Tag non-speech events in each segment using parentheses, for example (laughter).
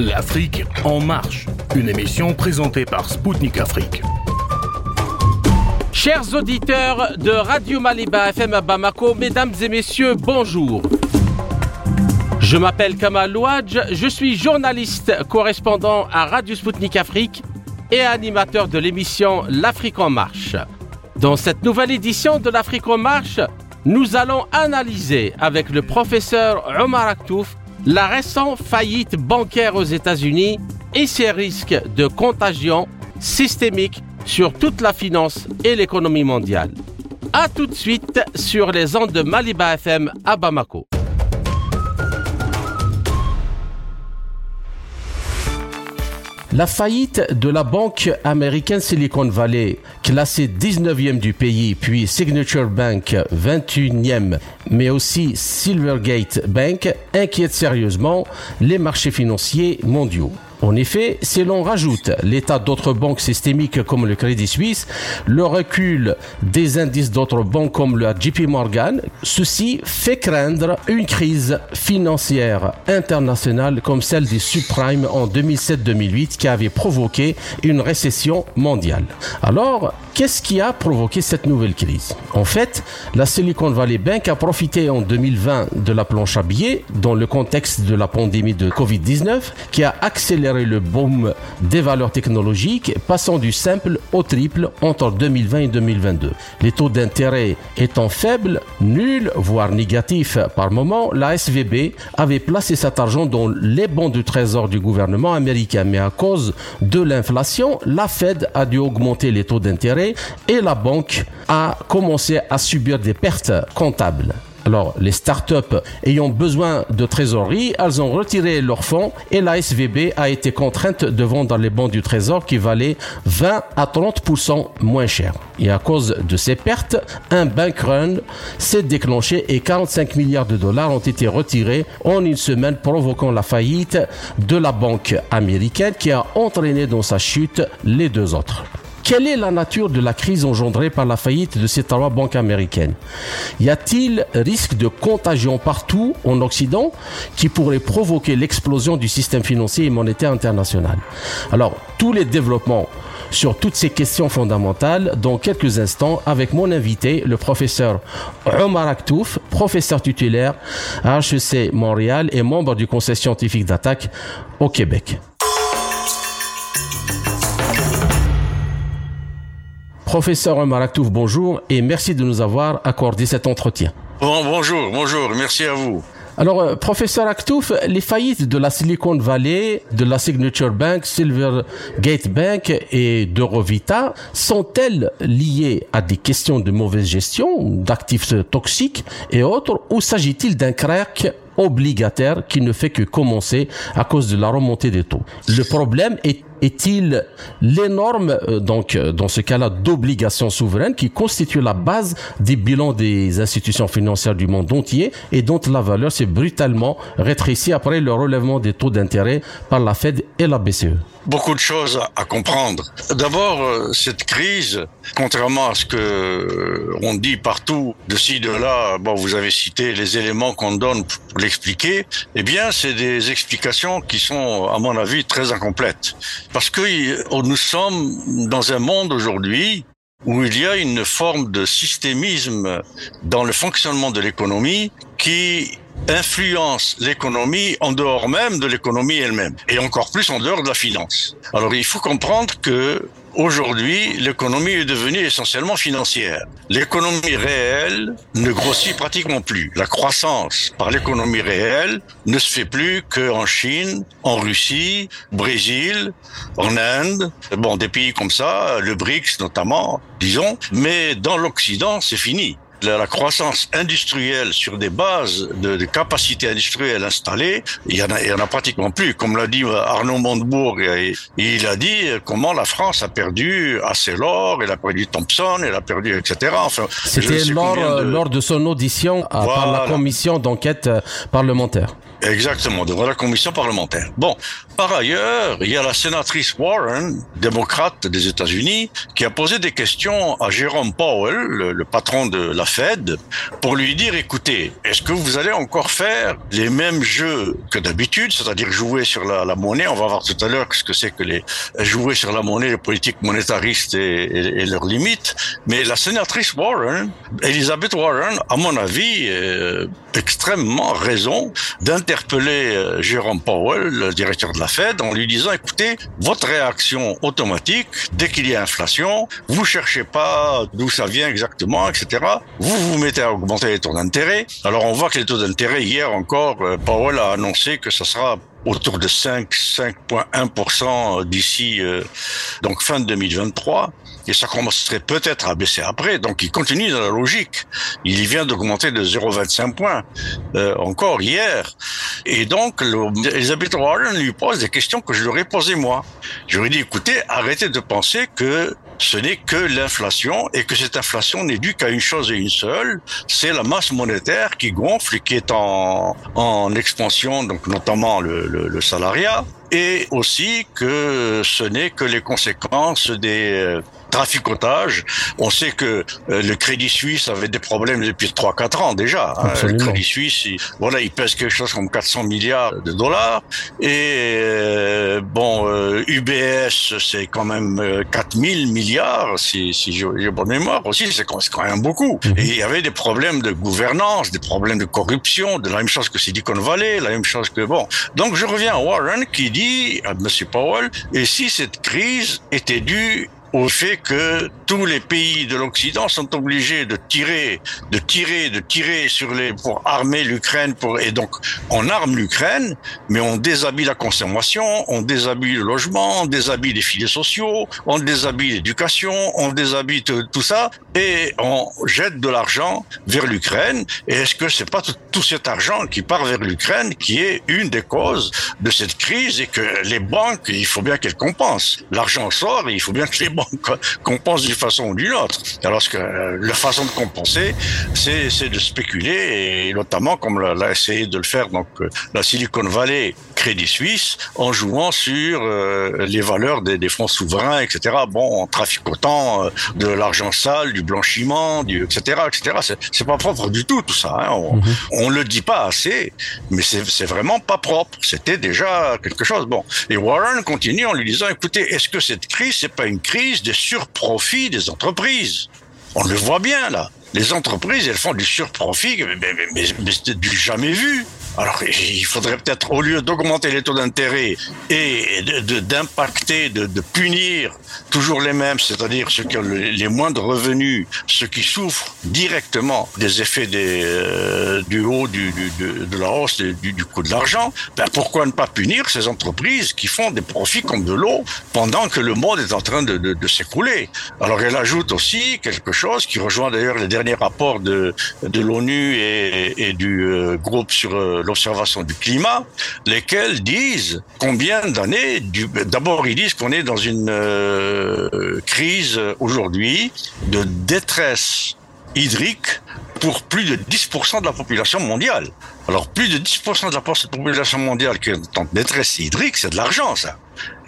L'Afrique en marche, une émission présentée par Spoutnik Afrique. Chers auditeurs de Radio Maliba FM à Bamako, mesdames et messieurs, bonjour. Je m'appelle Kamal Louadj, je suis journaliste correspondant à Radio Spoutnik Afrique et animateur de l'émission L'Afrique en marche. Dans cette nouvelle édition de l'Afrique en marche, nous allons analyser avec le professeur Omar Aktouf la récente faillite bancaire aux États-Unis et ses risques de contagion systémique sur toute la finance et l'économie mondiale. A tout de suite sur les ondes de Maliba FM à Bamako. La faillite de la banque américaine Silicon Valley, classée 19e du pays, puis Signature Bank 21e, mais aussi Silvergate Bank, inquiète sérieusement les marchés financiers mondiaux. En effet, si l'on rajoute l'état d'autres banques systémiques comme le Crédit Suisse, le recul des indices d'autres banques comme le JP Morgan, ceci fait craindre une crise financière internationale comme celle des subprimes en 2007-2008 qui avait provoqué une récession mondiale. Alors, qu'est-ce qui a provoqué cette nouvelle crise? En fait, la Silicon Valley Bank a profité en 2020 de la planche à billets dans le contexte de la pandémie de Covid-19 qui a accéléré le boom des valeurs technologiques, passant du simple au triple entre 2020 et 2022. Les taux d'intérêt étant faibles, nuls, voire négatifs par moment, la SVB avait placé cet argent dans les bons du trésor du gouvernement américain. Mais à cause de l'inflation, la Fed a dû augmenter les taux d'intérêt et la banque a commencé à subir des pertes comptables. Alors, les startups ayant besoin de trésorerie, elles ont retiré leurs fonds et la SVB a été contrainte de vendre les bons du trésor qui valaient 20 à 30% moins cher. Et à cause de ces pertes, un bank run s'est déclenché et 45 milliards de dollars ont été retirés en une semaine, provoquant la faillite de la banque américaine qui a entraîné dans sa chute les deux autres. Quelle est la nature de la crise engendrée par la faillite de ces trois banques américaines? Y a-t-il risque de contagion partout en Occident qui pourrait provoquer l'explosion du système financier et monétaire international? Alors, tous les développements sur toutes ces questions fondamentales dans quelques instants avec mon invité, le professeur Omar Aktouf, professeur titulaire à HEC Montréal et membre du conseil scientifique d'attaque au Québec. Professeur Omar Aktouf, bonjour et merci de nous avoir accordé cet entretien. Bon, bonjour, bonjour, merci à vous. Alors, euh, professeur Aktouf, les faillites de la Silicon Valley, de la Signature Bank, Silvergate Bank et d'Eurovita sont-elles liées à des questions de mauvaise gestion, d'actifs toxiques et autres, ou s'agit-il d'un crack obligataire qui ne fait que commencer à cause de la remontée des taux. Le problème est est-il l'énorme, euh, donc euh, dans ce cas-là, d'obligations souveraines qui constitue la base des bilans des institutions financières du monde entier et dont la valeur s'est brutalement rétrécie après le relèvement des taux d'intérêt par la Fed et la BCE beaucoup de choses à comprendre. D'abord, euh, cette crise, contrairement à ce que on dit partout de ci de là, bon, vous avez cité les éléments qu'on donne pour l'expliquer. Eh bien, c'est des explications qui sont, à mon avis, très incomplètes. Parce que nous sommes dans un monde aujourd'hui où il y a une forme de systémisme dans le fonctionnement de l'économie qui influence l'économie en dehors même de l'économie elle-même et encore plus en dehors de la finance. Alors il faut comprendre que Aujourd'hui, l'économie est devenue essentiellement financière. L'économie réelle ne grossit pratiquement plus. La croissance par l'économie réelle ne se fait plus qu'en Chine, en Russie, Brésil, en Inde, bon, des pays comme ça, le BRICS notamment, disons. Mais dans l'Occident, c'est fini la, croissance industrielle sur des bases de, de capacités industrielles installées, il y en a, il y en a pratiquement plus. Comme l'a dit Arnaud Montebourg, il a dit comment la France a perdu Arcelor, elle a perdu Thompson, elle a perdu, etc. Enfin, C'était lors, de... lors de son audition par la commission d'enquête euh, parlementaire. Exactement, devant la commission parlementaire. Bon, par ailleurs, il y a la sénatrice Warren, démocrate des États-Unis, qui a posé des questions à Jérôme Powell, le, patron de la Fed, pour lui dire, écoutez, est-ce que vous allez encore faire les mêmes jeux que d'habitude, c'est-à-dire jouer sur la, monnaie? On va voir tout à l'heure ce que c'est que les jouer sur la monnaie, les politiques monétaristes et, leurs limites. Mais la sénatrice Warren, Elizabeth Warren, à mon avis, euh, extrêmement raison d'interpeller euh, Jérôme Powell, le directeur de la Fed, en lui disant, écoutez, votre réaction automatique, dès qu'il y a inflation, vous cherchez pas d'où ça vient exactement, etc. Vous vous mettez à augmenter les taux d'intérêt. Alors on voit que les taux d'intérêt, hier encore, euh, Powell a annoncé que ça sera autour de 5, 5,1% d'ici donc fin 2023 et ça commencerait peut-être à baisser après. Donc il continue dans la logique. Il vient d'augmenter de 0,25 points euh, encore hier. Et donc Elisabeth Warren lui pose des questions que je lui aurais posées moi. Je lui ai dit écoutez, arrêtez de penser que ce n'est que l'inflation et que cette inflation n'est due qu'à une chose et une seule, c'est la masse monétaire qui gonfle et qui est en, en expansion, donc notamment le, le, le salariat, et aussi que ce n'est que les conséquences des euh, traficotage. On sait que euh, le Crédit Suisse avait des problèmes depuis 3-4 ans déjà. Hein. Le Crédit Suisse, il, voilà, il pèse quelque chose comme 400 milliards de dollars. Et euh, bon, UBS, c'est quand même 4000 milliards, si, si j'ai bonne mémoire aussi, c'est quand même beaucoup. Mhm. Et il y avait des problèmes de gouvernance, des problèmes de corruption, de la même chose que Silicon Valley, la même chose que bon. Donc je reviens à Warren qui dit à M. Powell, et si cette crise était due au fait que tous les pays de l'Occident sont obligés de tirer, de tirer, de tirer sur les pour armer l'Ukraine pour et donc on arme l'Ukraine, mais on déshabille la consommation, on déshabille le logement, on déshabille les filets sociaux, on déshabille l'éducation, on déshabille tout, ça et on jette de l'argent vers l'Ukraine. Et est-ce que c'est pas tout, cet argent qui part vers l'Ukraine qui est une des causes de cette crise et que les banques, il faut bien qu'elles compensent. L'argent sort il faut bien que les banques compense d'une façon ou d'une autre. Alors que euh, la façon de compenser, c'est de spéculer et notamment comme l'a essayé de le faire donc euh, la Silicon Valley, Crédit Suisse, en jouant sur euh, les valeurs des, des, fonds souverains, etc. Bon, en traficotant de l'argent sale, du blanchiment, du etc. etc. C'est pas propre du tout tout ça. Hein. On, on le dit pas assez, mais c'est vraiment pas propre. C'était déjà quelque chose. Bon, et Warren continue en lui disant écoutez, est-ce que cette crise c'est pas une crise des surprofits des entreprises? On le voit bien là. Les entreprises, elles font du surprofit, mais, mais, mais c'est du jamais vu. Alors, il faudrait peut-être, au lieu d'augmenter les taux d'intérêt et d'impacter, de, de, punir toujours les mêmes, c'est-à-dire ceux qui ont les moins de revenus, ceux qui souffrent directement des effets des, euh, du haut du, de, de, la hausse du, du coût de l'argent, ben pourquoi ne pas punir ces entreprises qui font des profits comme de l'eau pendant que le monde est en train de, de s'écrouler? Alors, elle ajoute aussi quelque chose qui rejoint d'ailleurs les derniers rapports de, de l'ONU et, et, du euh, groupe sur euh, l'observation du climat, lesquels disent combien d'années. D'abord, ils disent qu'on est dans une euh, crise aujourd'hui de détresse hydrique pour plus de 10% de la population mondiale. Alors, plus de 10% de la population mondiale qui est en détresse hydrique, c'est de l'argent, ça.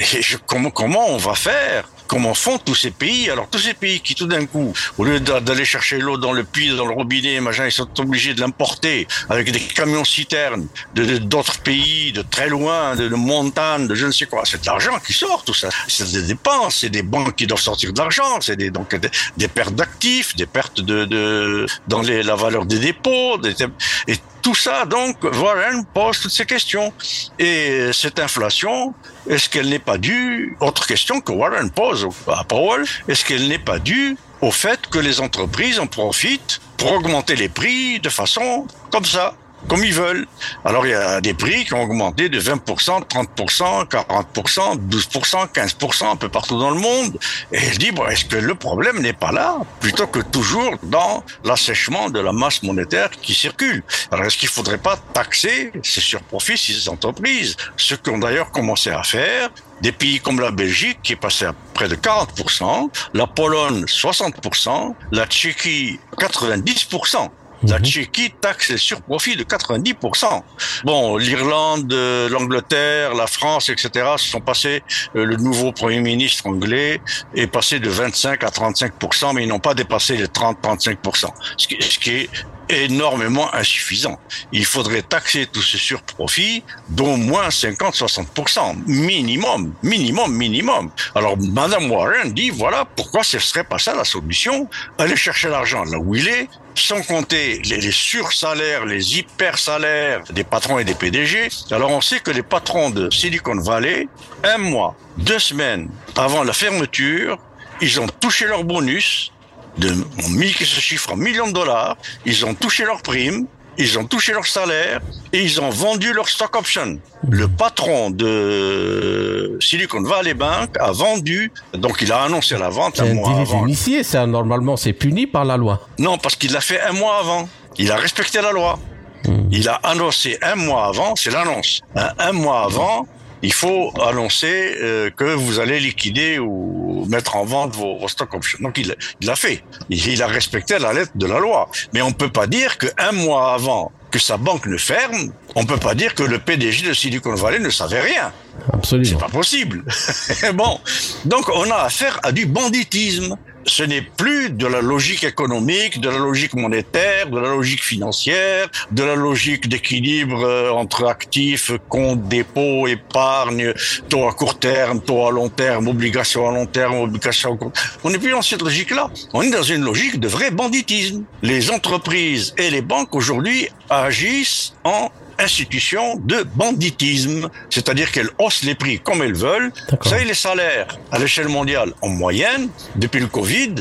Et comment, comment on va faire Comment font tous ces pays Alors tous ces pays qui tout d'un coup, au lieu d'aller chercher l'eau dans le puits, dans le robinet, machin, ils sont obligés de l'importer avec des camions citernes de d'autres pays, de très loin, de, de montagnes, de je ne sais quoi. C'est de l'argent qui sort tout ça. C'est des dépenses, c'est des banques qui doivent sortir de l'argent, c'est des donc des, pertes d'actifs, des pertes de, de dans la valeur des dépôts, des, tout ça, donc, Warren pose toutes ces questions. Et cette inflation, est-ce qu'elle n'est pas due, autre question que Warren pose à Powell, est-ce qu'elle n'est pas due au fait que les entreprises en profitent pour augmenter les prix de façon comme ça? Comme ils veulent. Alors il y a des prix qui ont augmenté de 20%, 30%, 40%, 12%, 15% un peu partout dans le monde. Et je dis, bon, est-ce que le problème n'est pas là, plutôt que toujours dans l'assèchement de la masse monétaire qui circule? Alors est-ce qu'il ne faudrait pas taxer ces surprofits, ces entreprises, ce qu'ont d'ailleurs commencé à faire des pays comme la Belgique qui est passé à près de 40%, la Pologne 60%, la Tchéquie 90%. La Tchéquie taxe les surprofits de 90%. Bon, l'Irlande, euh, l'Angleterre, la France, etc. se sont passés. Euh, le nouveau Premier ministre anglais est passé de 25 à 35%, mais ils n'ont pas dépassé les 30-35%. Ce qui, ce qui est énormément insuffisant. Il faudrait taxer tous ces surprofits d'au moins 50-60%, minimum, minimum, minimum. Alors, Madame Warren dit, voilà pourquoi ce serait pas ça la solution. Aller chercher l'argent là où il est, sans compter les, les sursalaires, les hypersalaires des patrons et des PDG. Alors, on sait que les patrons de Silicon Valley, un mois, deux semaines avant la fermeture, ils ont touché leur bonus de qui se chiffre en millions de dollars. Ils ont touché leurs primes, ils ont touché leur salaire et ils ont vendu leur stock option. Le patron de Silicon Valley Bank a vendu, donc il a annoncé la vente un, mois avant. initié, ça normalement c'est puni par la loi. Non, parce qu'il l'a fait un mois avant. Il a respecté la loi. Hmm. Il a annoncé un mois avant, c'est l'annonce. un mois avant, il faut annoncer euh, que vous allez liquider ou mettre en vente vos, vos stock options. Donc il l'a fait. Il, il, a respecté la lettre de la loi. Mais on peut pas dire qu'un mois avant que sa banque ne ferme, on peut pas dire que le PDG de Silicon Valley ne savait rien. Absolument. C'est pas possible. (laughs) bon, donc on a affaire à du banditisme ce n'est plus de la logique économique, de la logique monétaire, de la logique financière, de la logique d'équilibre euh, entre actifs, comptes, dépôts, épargne, taux à court terme, taux à long terme, obligations à long terme, obligations à court terme. On n'est plus dans cette logique-là. On est dans une logique de vrai banditisme. Les entreprises et les banques aujourd'hui agissent en institution de banditisme, c'est-à-dire qu'elles haussent les prix comme elles veulent. Vous savez, les salaires à l'échelle mondiale, en moyenne, depuis le Covid,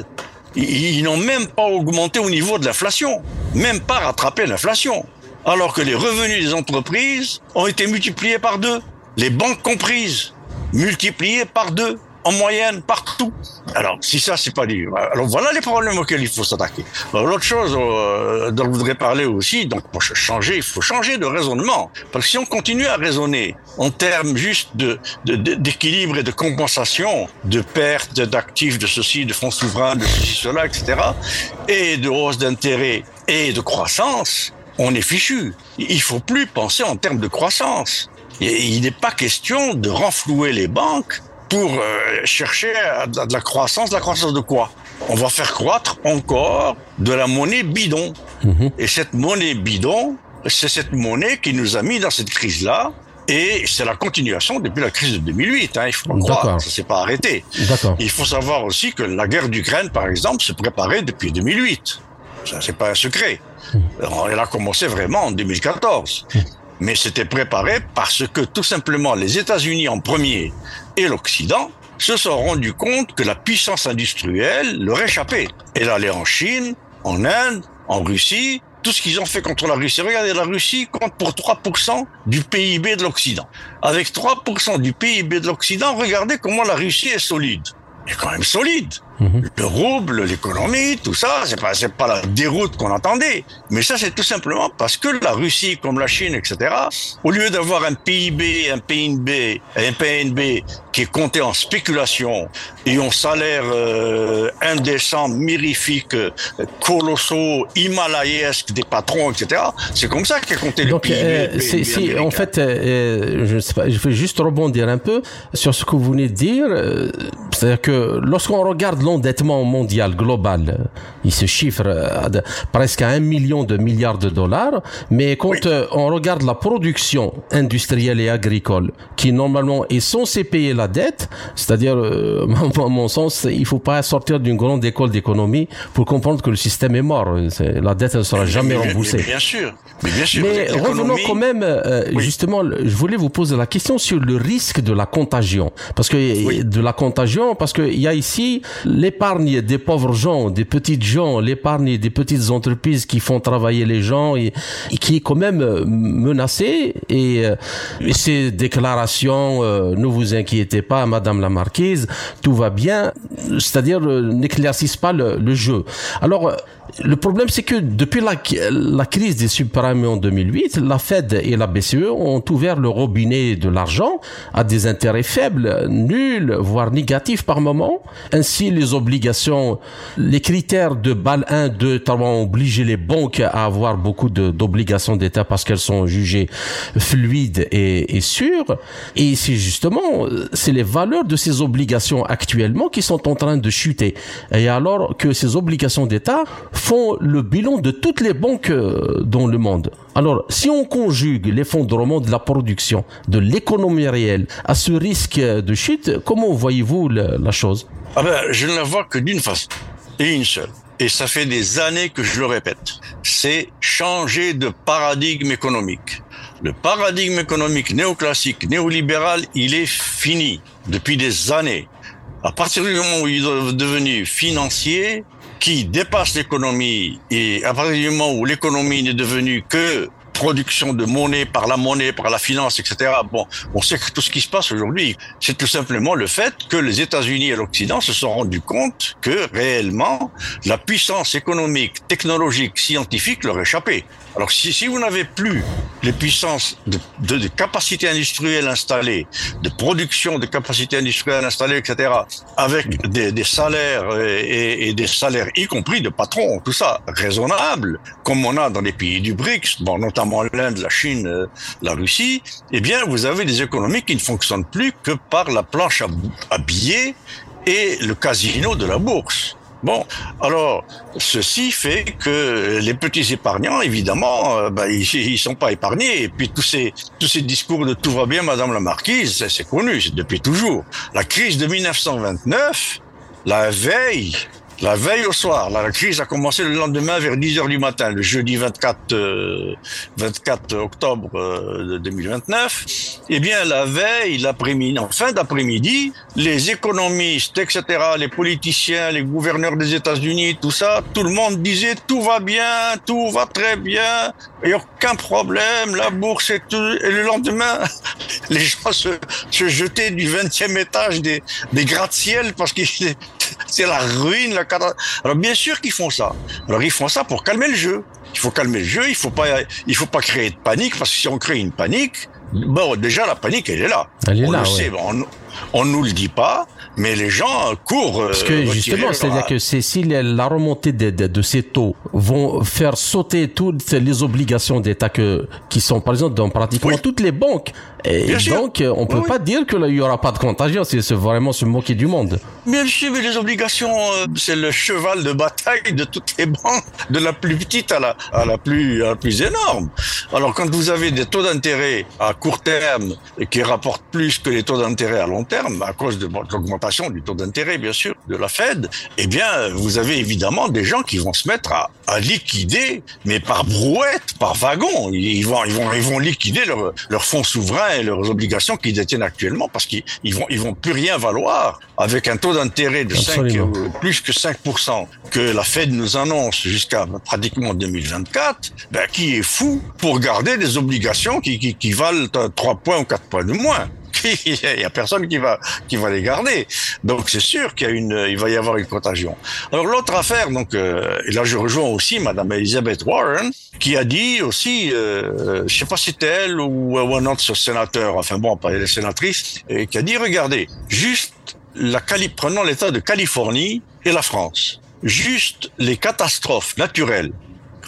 ils n'ont même pas augmenté au niveau de l'inflation, même pas rattrapé l'inflation, alors que les revenus des entreprises ont été multipliés par deux, les banques comprises, multipliés par deux en moyenne partout. Alors, si ça, c'est pas dit. Alors, voilà les problèmes auxquels il faut s'attaquer. L'autre chose euh, dont je voudrais parler aussi, donc pour changer, il faut changer de raisonnement. Parce que si on continue à raisonner en termes juste de d'équilibre et de compensation, de perte d'actifs, de ceci, de fonds souverains, de ceci, cela, etc., et de hausse d'intérêt et de croissance, on est fichu. Il faut plus penser en termes de croissance. il n'est pas question de renflouer les banques pour euh, chercher de la croissance. De la croissance de quoi? On va faire croître encore de la monnaie bidon. Mhm. Et cette monnaie bidon, c'est cette monnaie qui nous a mis dans cette crise-là. Et c'est la continuation depuis la crise de 2008. Hein, il faut pas croire, ça s'est pas arrêté. Il faut savoir aussi que la guerre d'Ukraine, par exemple, se préparait depuis 2008. Ça, c'est pas un secret. Mhm. Elle a commencé vraiment en 2014 mais c'était préparé parce que tout simplement les États-Unis en premier et l'Occident se sont rendus compte que la puissance industrielle leur échappait. Elle allait en Chine, en Inde, en Russie, tout ce qu'ils ont fait contre la Russie. Regardez, la Russie compte pour 3% du PIB de l'Occident. Avec 3% du PIB de l'Occident, regardez comment la Russie est solide. Elle est quand même solide. Mhm. Le rouble, l'économie, tout ça, c'est pas, c'est pas la déroute qu'on attendait. Mais ça, c'est tout simplement parce que la Russie, comme la Chine, etc., au lieu d'avoir un PIB, un PNB, un PNB qui est compté en spéculation et en salaire euh, indécent, mirifique, colossaux, himalayesque des patrons, etc., c'est comme ça qu'est compté le PIB. Euh, c'est, si, en fait, euh, je sais pas, je vais juste rebondir un peu sur ce que vous venez de dire. Euh, c'est-à-dire que lorsqu'on regarde l'endettement mondial global, il se chiffre à presque à un million de milliards de dollars, mais quand euh, on regarde la production industrielle et agricole, qui normalement est censée payer la dette, c'est-à-dire, euh, (laughs) à mon sens, il faut pas sortir d'une grande école d'économie pour comprendre que le système est mort. La dette ne sera jamais remboursée. Mais bien sûr. Mais, bien sûr, mais revenons quand même, euh, justement, je voulais vous poser la question sur le risque de la contagion. Parce que de la contagion, parce qu'il y a ici l'épargne des pauvres gens, des petites gens, l'épargne des petites entreprises qui font travailler les gens et, qui est quand même euh, menacée. Et, euh, ces déclarations, euh, ne vous inquiétez pas, Madame la Marquise, tout va bien, c'est-à-dire n'éclaircissent pas le, le, jeu. Alors, Le problème, c'est que depuis la, la crise des subprimes en 2008, la Fed et la BCE ont ouvert le robinet de l'argent à des intérêts faibles, nuls, voire négatifs par moment. Ainsi, les obligations, les critères de BAL 1, 2, ont obligé les banques à avoir beaucoup d'obligations d'État parce qu'elles sont jugées fluides et, et sûres. Et c'est justement, c'est les valeurs de ces obligations actuellement qui sont en train de chuter. Et alors que ces obligations d'État font le bilan de toutes les banques euh, dans le monde. Alors, si on conjugue l'effondrement de la production, de l'économie réelle à ce risque de chute, comment voyez-vous la chose? Ah ben, Je ne la vois que d'une façon, et une seule. Et ça fait des années que je le répète. C'est changer de paradigme économique. Le paradigme économique néoclassique, néolibéral, il est fini depuis des années. À partir du moment où il est devenu financier, qui dépasse l'économie, et à partir du moment où l'économie n'est devenue que production de monnaie par la monnaie, par la finance, etc. Bon, on sait que tout ce qui se passe aujourd'hui, c'est tout simplement le fait que les États-Unis et l'Occident se sont rendus compte que réellement la puissance économique, technologique, scientifique leur échappait. Alors si, si vous n'avez plus les puissances de, de, de capacité industrielle installées, de production de capacité industrielle installée, etc., avec des, des salaires et, et, des salaires y compris de patrons, tout ça raisonnable, comme on a dans les pays du BRICS, bon, notamment l'Inde, la Chine, euh, la Russie, eh bien vous avez des économies qui ne fonctionnent plus que par la planche à, à billets et le casino de la bourse. Bon, alors ceci fait que les petits épargnants, évidemment, ben, ils, ils sont pas épargnés. Et puis tous ces ces discours de tout va bien, Madame la Marquise, c'est connu, c'est depuis toujours. La crise de 1929, la veille la veille au soir, la crise a commencé le lendemain vers 10 heures du matin, le jeudi 24, 24 euh, octobre euh, 2029. Eh bien, la veille, l'après-midi, en fin d'après-midi, les économistes, etc., les politiciens, les gouverneurs des États-Unis, tout ça, tout le monde disait tout va bien, tout va très bien, il n'y a aucun problème, la bourse et tout. Et le lendemain, (laughs) les gens se, se jetaient du 20e étage des, des gratte-ciel parce que (laughs) c'est la ruine, la alors bien sûr qu'ils font ça. Alors ils font ça pour calmer le jeu. Il faut calmer le jeu. Il faut pas, il faut pas créer de panique parce que si on crée une panique, bon déjà la panique elle est là. Elle est on là. le ouais. sait, on, on nous le dit pas, mais les gens courent. Parce que euh, justement, c'est-à-dire que si la, remontée de, de, de ces taux vont faire sauter toutes les obligations d'État que qui sont par exemple dans pratiquement Oui. toutes les banques. Et Bien sûr. donc, euh, on peut Oui, pas dire que là, il y aura pas de contagion. C'est c'est vraiment se moquer du monde. Bien sûr, mais les obligations, euh, c'est le cheval de bataille de toutes les banques, de la plus petite à la, à la plus, à la plus énorme. Alors, quand vous avez des taux d'intérêt à court terme qui rapportent plus que les taux d'intérêt à long terme, à cause de l'augmentation du taux d'intérêt, bien sûr, de la Fed, eh bien, vous avez évidemment des gens qui vont se mettre à, à liquider, mais par brouette, par wagon. Ils vont, ils vont, ils vont liquider leurs fonds souverains et leurs obligations qu'ils détiennent actuellement parce qu'ils ils vont, ils vont plus rien valoir avec un taux d'intérêt de 5, Absolument. euh, plus que 5% que la Fed nous annonce jusqu'à pratiquement 2024, ben, qui est fou pour garder des obligations qui, qui, qui valent 3 points ou 4 points de moins (laughs) il y a personne qui va qui va les garder. Donc c'est sûr qu'il y a une il va y avoir une contagion. Alors l'autre affaire donc euh, et là je rejoins aussi madame Elizabeth Warren qui a dit aussi euh, je sais pas si c'était elle ou, ou un autre sénateur enfin bon pas elle est sénatrice et qui a dit regardez juste la Cali prenons l'état de Californie et la France. Juste les catastrophes naturelles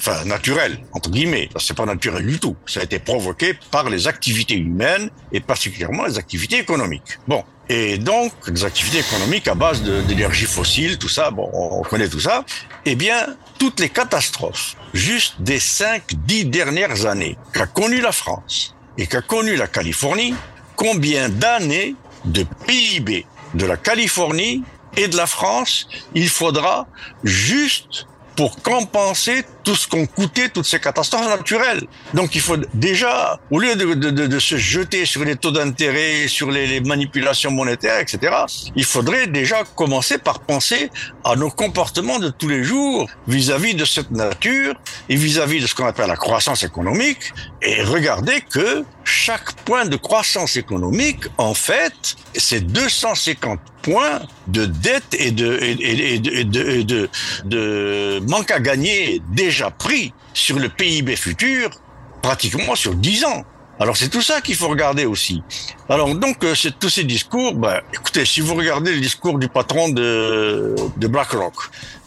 enfin naturel entre guillemets, c'est pas naturel du tout. Ça a été provoqué par les activités humaines et particulièrement les activités économiques. Bon, et donc les activités économiques à base d'énergie fossile, tout ça, bon, on on connaît tout ça. Eh bien, toutes les catastrophes, juste des cinq, dix dernières années qu'a connu la France et qu'a connu la Californie, combien d'années de PIB de la Californie et de la France il faudra juste pour compenser tout ce qu'ont coûté toutes ces catastrophes naturelles. Donc il faut déjà, au lieu de, de, se jeter sur les taux d'intérêt, sur les, les, manipulations monétaires, etc., il faudrait déjà commencer par penser à nos comportements de tous les jours vis-à-vis de cette nature et vis-à-vis de ce qu'on appelle la croissance économique et regarder que chaque point de croissance économique, en fait, c'est 250 points de dette et de, et, de, de, de, de manque à gagner déjà pris sur le PIB futur, pratiquement sur 10 ans. Alors c'est tout ça qu'il faut regarder aussi. Alors donc euh, c'est tous ces discours. Ben, écoutez, si vous regardez le discours du patron de, de BlackRock,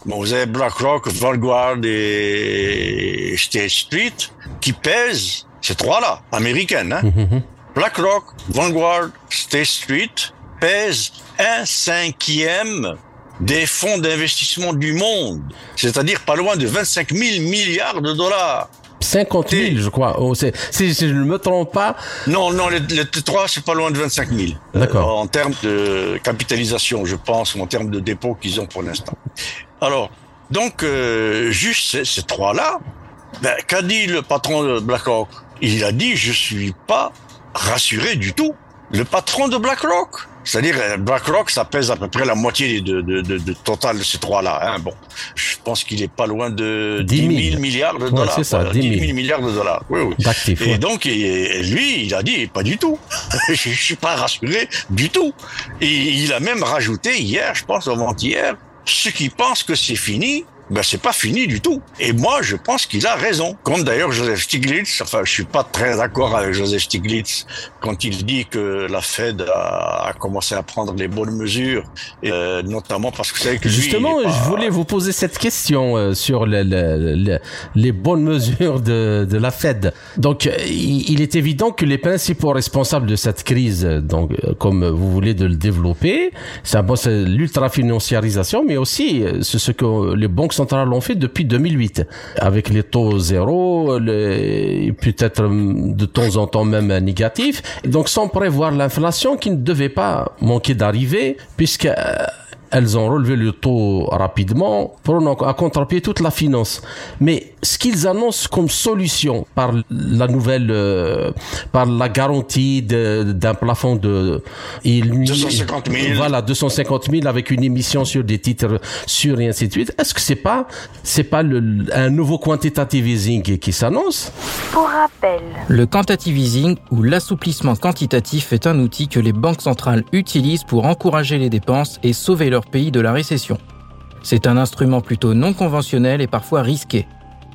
bon, vous avez BlackRock, Vanguard et State Street qui pèsent ces trois-là, américaines. Hein? Mm-hmm. BlackRock, Vanguard, State Street pèsent un cinquième des fonds d'investissement du monde, c'est-à-dire pas loin de 25 000 milliards de dollars. 50 000, je crois. Oh, si, je ne me trompe pas. Non, non, les, les trois, c'est pas loin de 25 000. D'accord. Euh, en termes de capitalisation, je pense, ou en termes de dépôt qu'ils ont pour l'instant. Alors, donc, euh, juste ces, ces trois-là, ben, qu'a dit le patron de BlackRock? Il a dit, je suis pas rassuré du tout. Le patron de BlackRock? C'est-à-dire, euh, BlackRock, ça pèse à peu près la moitié de, de, de, de total de ces trois-là. Hein. Bon, je pense qu'il est pas loin de 10 000, milliards de dollars. c'est ça, 10 000. 10 000 milliards de dollars. Oui, oui. D'actifs, Et ouais. donc, et lui, il a dit, pas du tout. (laughs) je, je suis pas rassuré du tout. Et il a même rajouté hier, je pense, avant-hier, ceux qui pensent que c'est fini, ben c'est pas fini du tout. Et moi, je pense qu'il a raison. Comme d'ailleurs Joseph Stiglitz, enfin, je suis pas très d'accord avec Joseph Stiglitz quand il dit que la Fed a, a commencé à prendre les bonnes mesures, et, euh, notamment parce que c'est que Justement, pas- je voulais vous poser cette question euh, sur le- le- le- les bonnes mesures de, de la Fed. Donc, euh, il, il est évident que les principaux responsables de cette crise, donc euh, comme vous voulez de le développer, c'est bon, l'ultra-financiarisation, mais aussi euh, c'est ce que les banques centrales ont fait depuis 2008, avec les taux zéro, peut-être euh, de temps en temps même négatifs, et donc sans prévoir l'inflation qui ne devait pas manquer d'arriver, puisque euh, elles ont relevé le taux rapidement, prenant à contre-pied toute la finance. Mais ce qu'ils annoncent comme solution par la nouvelle, euh, par la garantie d'un plafond de, il, 250 000. voilà, 250 000 avec une émission sur des titres sûrs et ainsi de suite. Est-ce que c'est pas, c'est pas le, un nouveau quantitative easing qui, qui s'annonce? Pour rappel, Le quantitative easing ou l'assouplissement quantitatif est un outil que les banques centrales utilisent pour encourager les dépenses et sauver leur pays de la récession. C'est un instrument plutôt non conventionnel et parfois risqué.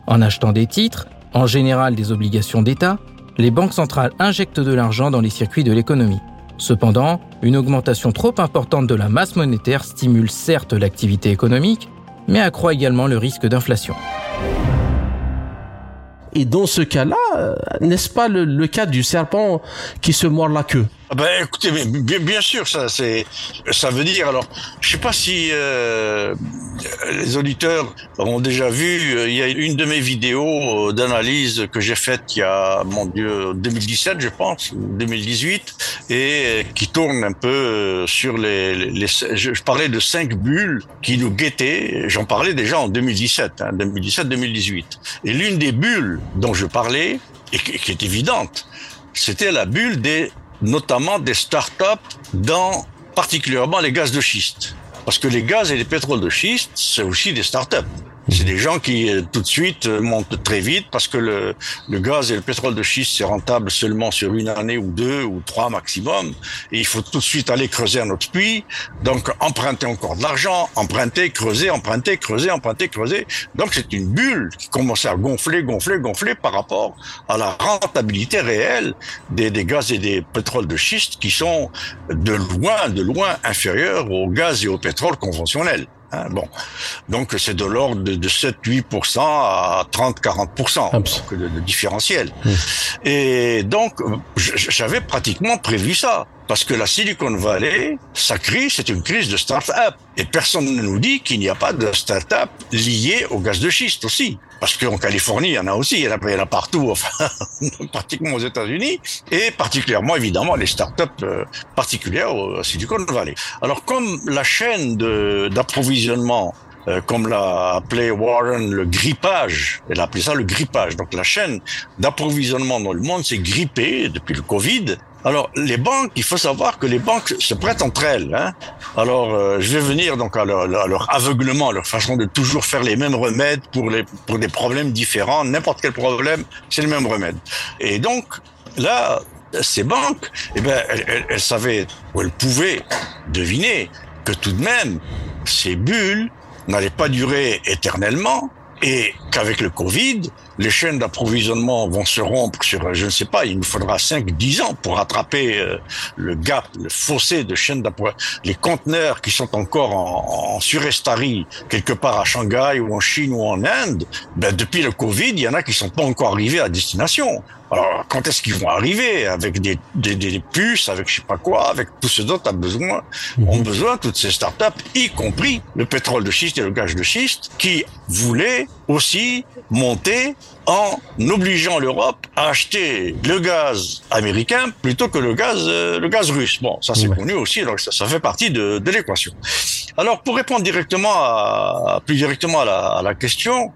En achetant des titres, en général des obligations d'État, les banques centrales injectent de l'argent dans les circuits de l'économie. Cependant, une augmentation trop importante de la masse monétaire stimule certes l'activité économique, mais accroît également le risque d'inflation. Et dans ce cas-là, euh, n'est-ce pas le, le cas du serpent qui se mord la queue? Ben écoutez, bien, sûr, ça c'est, ça veut dire alors, je sais pas si euh, les auditeurs ont déjà vu, euh, il y a une de mes vidéos euh, d'analyse que j'ai faite il y a, mon Dieu, 2017 je pense, ou 2018, et euh, qui tourne un peu sur les, je, je parlais de cinq bulles qui nous guettaient. J'en parlais déjà en 2017, hein, 2017-2018. Et l'une des bulles dont je parlais et qui est évidente, c'était la bulle des notamment des startups dans particulièrement les gaz de schiste. Parce que les gaz et les pétroles de schiste, c'est aussi des startups. C'est des gens qui euh, tout de suite euh, montent très vite parce que le, le gaz et le pétrole de schiste c'est rentable seulement sur une année ou deux ou trois maximum. Et il faut tout de suite aller creuser un autre puits. Donc emprunter encore de l'argent, emprunter, creuser, emprunter, creuser, emprunter, creuser. Donc c'est une bulle qui commence à gonfler, gonfler, gonfler par rapport à la rentabilité réelle des, des gaz et des pétroles de schiste qui sont de loin, de loin inférieurs au gaz et au pétrole conventionnel. Hein, bon, donc c'est de l'ordre de, de 7-8% à 30-40% Abs- donc, de, de différentiel. Et donc j'avais pratiquement prévu ça. Parce que la Silicon Valley, sa crise, c'est une crise de start-up. Et personne ne nous dit qu'il n'y a pas de start-up liées au gaz de schiste aussi. Parce qu'en Californie, il y en a aussi, il y en a, partout, enfin, (laughs) pratiquement aux États-Unis, et particulièrement, évidemment, les start-up euh, particulières au Silicon Valley. Alors, comme la chaîne d'approvisionnement euh, comme l'a appelé Warren, le grippage. Elle a appelé ça le grippage. Donc la chaîne d'approvisionnement dans le monde s'est grippée depuis le Covid. Alors les banques, il faut savoir que les banques se prêtent entre elles. Hein. Alors euh, je vais venir donc à leur, à leur, aveuglement, à leur façon de toujours faire les mêmes remèdes pour les pour des problèmes différents. N'importe quel problème, c'est le même remède. Et donc là, ces banques, eh ben, elles, elles savaient ou elles pouvaient deviner que tout de même ces bulles n'allaient pas durer éternellement et qu'avec le Covid, les chaînes d'approvisionnement vont se rompre sur, je ne sais pas, il nous faudra 5-10 ans pour rattraper euh, le gap, le fossé de chaînes d'approvisionnement. Les conteneurs qui sont encore en, en quelque part à Shanghai ou en Chine ou en Inde, ben depuis le Covid, il y en a qui sont pas encore arrivés à destination. Alors, quand est-ce qu'ils vont arriver Avec des, des, des, puces, avec je sais pas quoi, avec tout ce dont a besoin, mhm. ont besoin toutes ces startups, y compris le pétrole de schiste et le gaz de schiste, qui voulaient aussi monter en obligeant l'Europe à acheter le gaz américain plutôt que le gaz euh, le gaz russe. Bon, ça c'est connu aussi, donc ça, ça fait partie de, de l'équation. Alors pour répondre directement à, plus directement à la, à la question,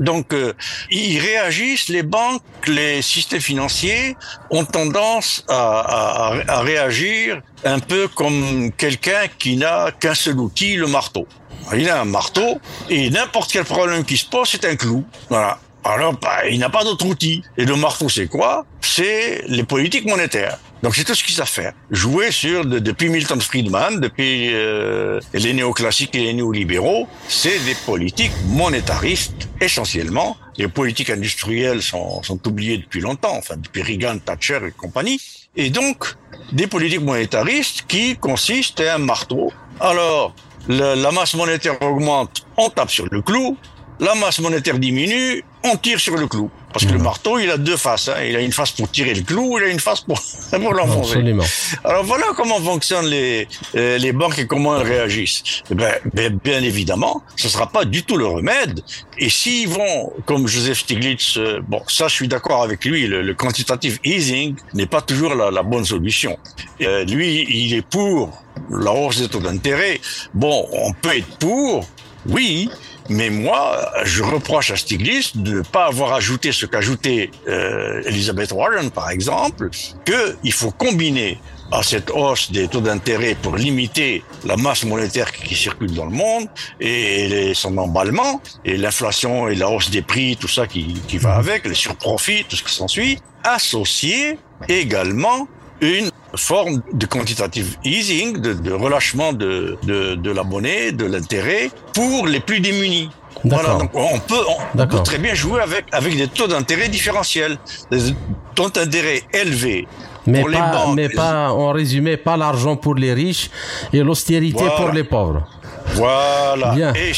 donc, euh, ils réagissent, les banques, les systèmes financiers ont tendance à, à, à réagir un peu comme quelqu'un qui n'a qu'un seul outil, le marteau. Il a un marteau et n'importe quel problème qui se pose, c'est un clou. Voilà. Alors, bah, il n'a pas d'autre outil. Et le marteau, c'est quoi? C'est les politiques monétaires. Donc c'est tout ce qu'ils savent faire. Jouer sur, de, depuis Milton Friedman, depuis euh, les néoclassiques et les néolibéraux, c'est des politiques monétaristes essentiellement. Les politiques industrielles sont, sont oubliées depuis longtemps, enfin depuis Reagan, Thatcher et compagnie. Et donc des politiques monétaristes qui consistent à un marteau. Alors la masse monétaire augmente, on tape sur le clou. La masse monétaire diminue, on tire sur le clou. Parce que le marteau, il a deux faces. Hein. Il a une face pour tirer le clou, il a une face pour, (laughs) pour l'enfoncer. Absolument. Alors voilà comment fonctionnent les, euh, les banques et comment elles réagissent. Eh ben, ben, bien évidemment, ce sera pas du tout le remède. Et s'ils vont, comme Joseph Stiglitz, euh, bon, ça je suis d'accord avec lui, le, le quantitative easing n'est pas toujours la, la bonne solution. Euh, lui, il est pour la hausse des taux d'intérêt. Bon, on peut être pour, oui, mais moi, je reproche à Stiglitz de ne pas avoir ajouté ce qu'ajoutait euh, Elizabeth Warren, par exemple, qu'il faut combiner à cette hausse des taux d'intérêt pour limiter la masse monétaire qui, circule dans le monde et les, son emballement et l'inflation et la hausse des prix, tout ça qui, qui va avec, les surprofits, tout ce qui s'ensuit, associer également une forme de quantitative easing, de, de relâchement de, de, de, la monnaie, de l'intérêt pour les plus démunis. Voilà, donc on peut, on peut très bien jouer avec, avec des taux d'intérêt différentiels, des taux d'intérêt élevés. Mais, pour pas, les banques. mais pas, en résumé, pas l'argent pour les riches et l'austérité Voilà. pour les pauvres. Voilà. Bien. Et,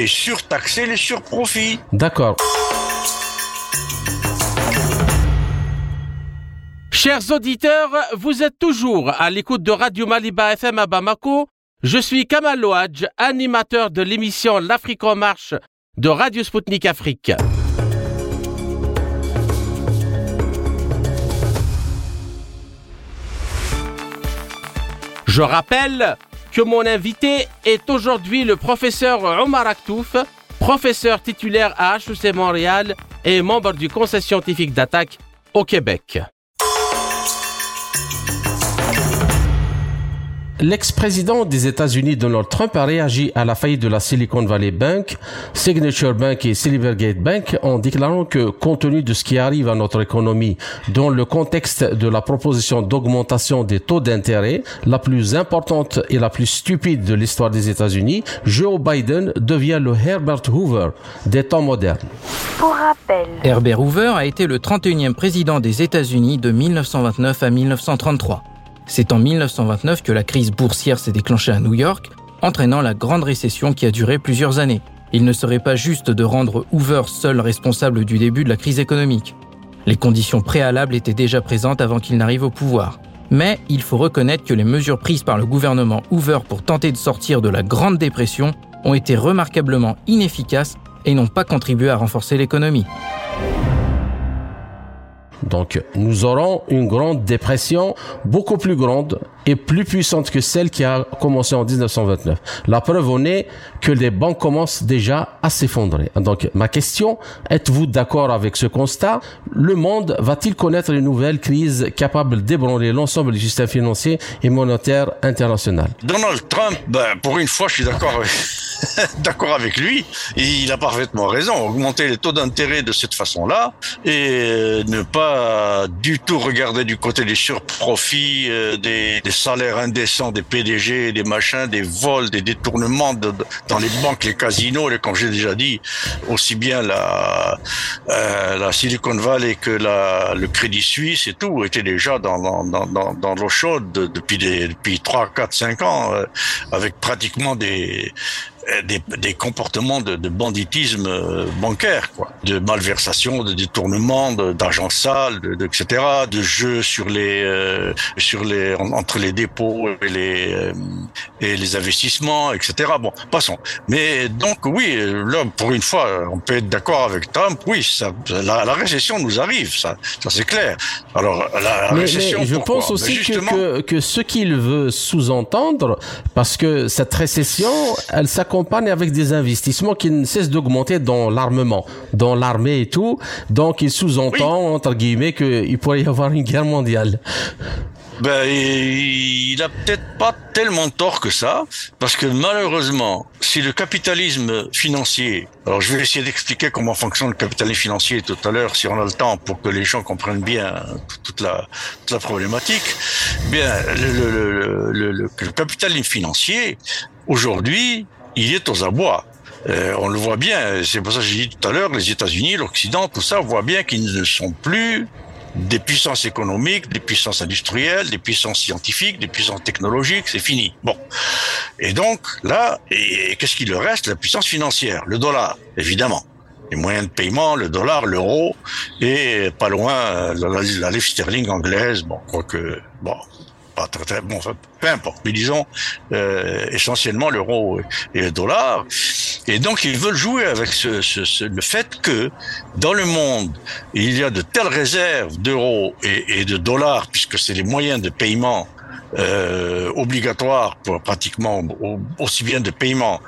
et surtaxer les surprofits. D'accord. Chers auditeurs, vous êtes toujours à l'écoute de Radio Maliba FM à Bamako. Je suis Kamal Loadj, animateur de l'émission L'Afrique en marche de Radio Sputnik Afrique. Je rappelle que mon invité est aujourd'hui le professeur Omar Aktouf, professeur titulaire à HEC Montréal et membre du conseil scientifique d'attaque au Québec. L'ex-président des États-Unis Donald Trump a réagi à la faillite de la Silicon Valley Bank, Signature Bank et Silvergate Bank en déclarant que, compte tenu de ce qui arrive à notre économie dans le contexte de la proposition d'augmentation des taux d'intérêt, la plus importante et la plus stupide de l'histoire des États-Unis, Joe Biden devient le Herbert Hoover des temps modernes. Pour rappel, Herbert Hoover a été le 31e président des États-Unis de 1929 à 1933. C'est en 1929 que la crise boursière s'est déclenchée à New York, entraînant la grande récession qui a duré plusieurs années. Il ne serait pas juste de rendre Hoover seul responsable du début de la crise économique. Les conditions préalables étaient déjà présentes avant qu'il n'arrive au pouvoir. Mais il faut reconnaître que les mesures prises par le gouvernement Hoover pour tenter de sortir de la Grande Dépression ont été remarquablement inefficaces et n'ont pas contribué à renforcer l'économie. Donc nous aurons une grande dépression beaucoup plus grande et plus puissante que celle qui a commencé en 1929. La preuve en est que les banques commencent déjà à s'effondrer. Donc ma question, êtes-vous d'accord avec ce constat? Le monde va-t-il connaître une nouvelle crise capable d'ébranler l'ensemble du système financier et monétaire international? Donald Trump, ben, pour une fois, je suis d'accord avec, (laughs) avec lui. Il a parfaitement raison. Augmenter les taux d'intérêt de cette façon-là et ne pas du tout regarder du côté des surprofits, euh, des, salaires indécents des PDG, des machins, des vols, des détournements dans les banques, les casinos, et comme j'ai déjà dit, aussi bien la, euh, la Silicon Valley que le Crédit Suisse et tout étaient déjà dans, l'eau chaude depuis des, depuis 3, 4, 5 ans, euh, avec pratiquement des, des, des, comportements de, de, banditisme euh, bancaire, quoi, de malversation, de détournement, d'argent sale, de, etc., de jeux sur les euh, sur les entre les dépôts et les euh, et les investissements, etc. Bon, passons. Mais donc oui, là pour une fois, on peut être d'accord avec Trump. Oui, ça, la, la, récession nous arrive, ça, ça c'est clair. Alors la, mais, récession. Mais je pourquoi? pense aussi justement... que, que, que ce qu'il veut sous-entendre, parce que cette récession, elle s'accompagne accompagne avec des investissements qui ne cessent d'augmenter dans l'armement, dans l'armée et tout. Donc, il sous-entend, oui. entre guillemets, qu'il pourrait y avoir une guerre mondiale. Ben, il a peut-être pas tellement tort que ça, parce que malheureusement, si le capitalisme financier, alors je vais essayer d'expliquer comment fonctionne le capitalisme financier tout à l'heure, si on a le temps, pour que les gens comprennent bien toute la, toute la problématique. Bien, le, le, le, le capitalisme financier, aujourd'hui, il est aux abois. Euh, on le voit bien, c'est pour ça que j'ai dit tout à l'heure, les États-Unis, l'Occident, tout ça, on voit bien qu'ils ne sont plus des puissances économiques, des puissances industrielles, des puissances scientifiques, des puissances technologiques, c'est fini. Bon. Et donc, là, qu'est-ce qu'il leur reste? La puissance financière, le dollar, évidemment. Les moyens de paiement, le dollar, l'euro, et pas loin, la, livre sterling anglaise, bon, bon, pas très, bon, peu importe, mais disons euh, essentiellement l'euro et le dollar. Et donc ils veulent jouer avec ce, ce, ce, le fait que dans le monde il y a de telles réserves d'euros et, et, de dollars, puisque c'est les moyens de paiement euh, obligatoire pour pratiquement aussi bien de paiement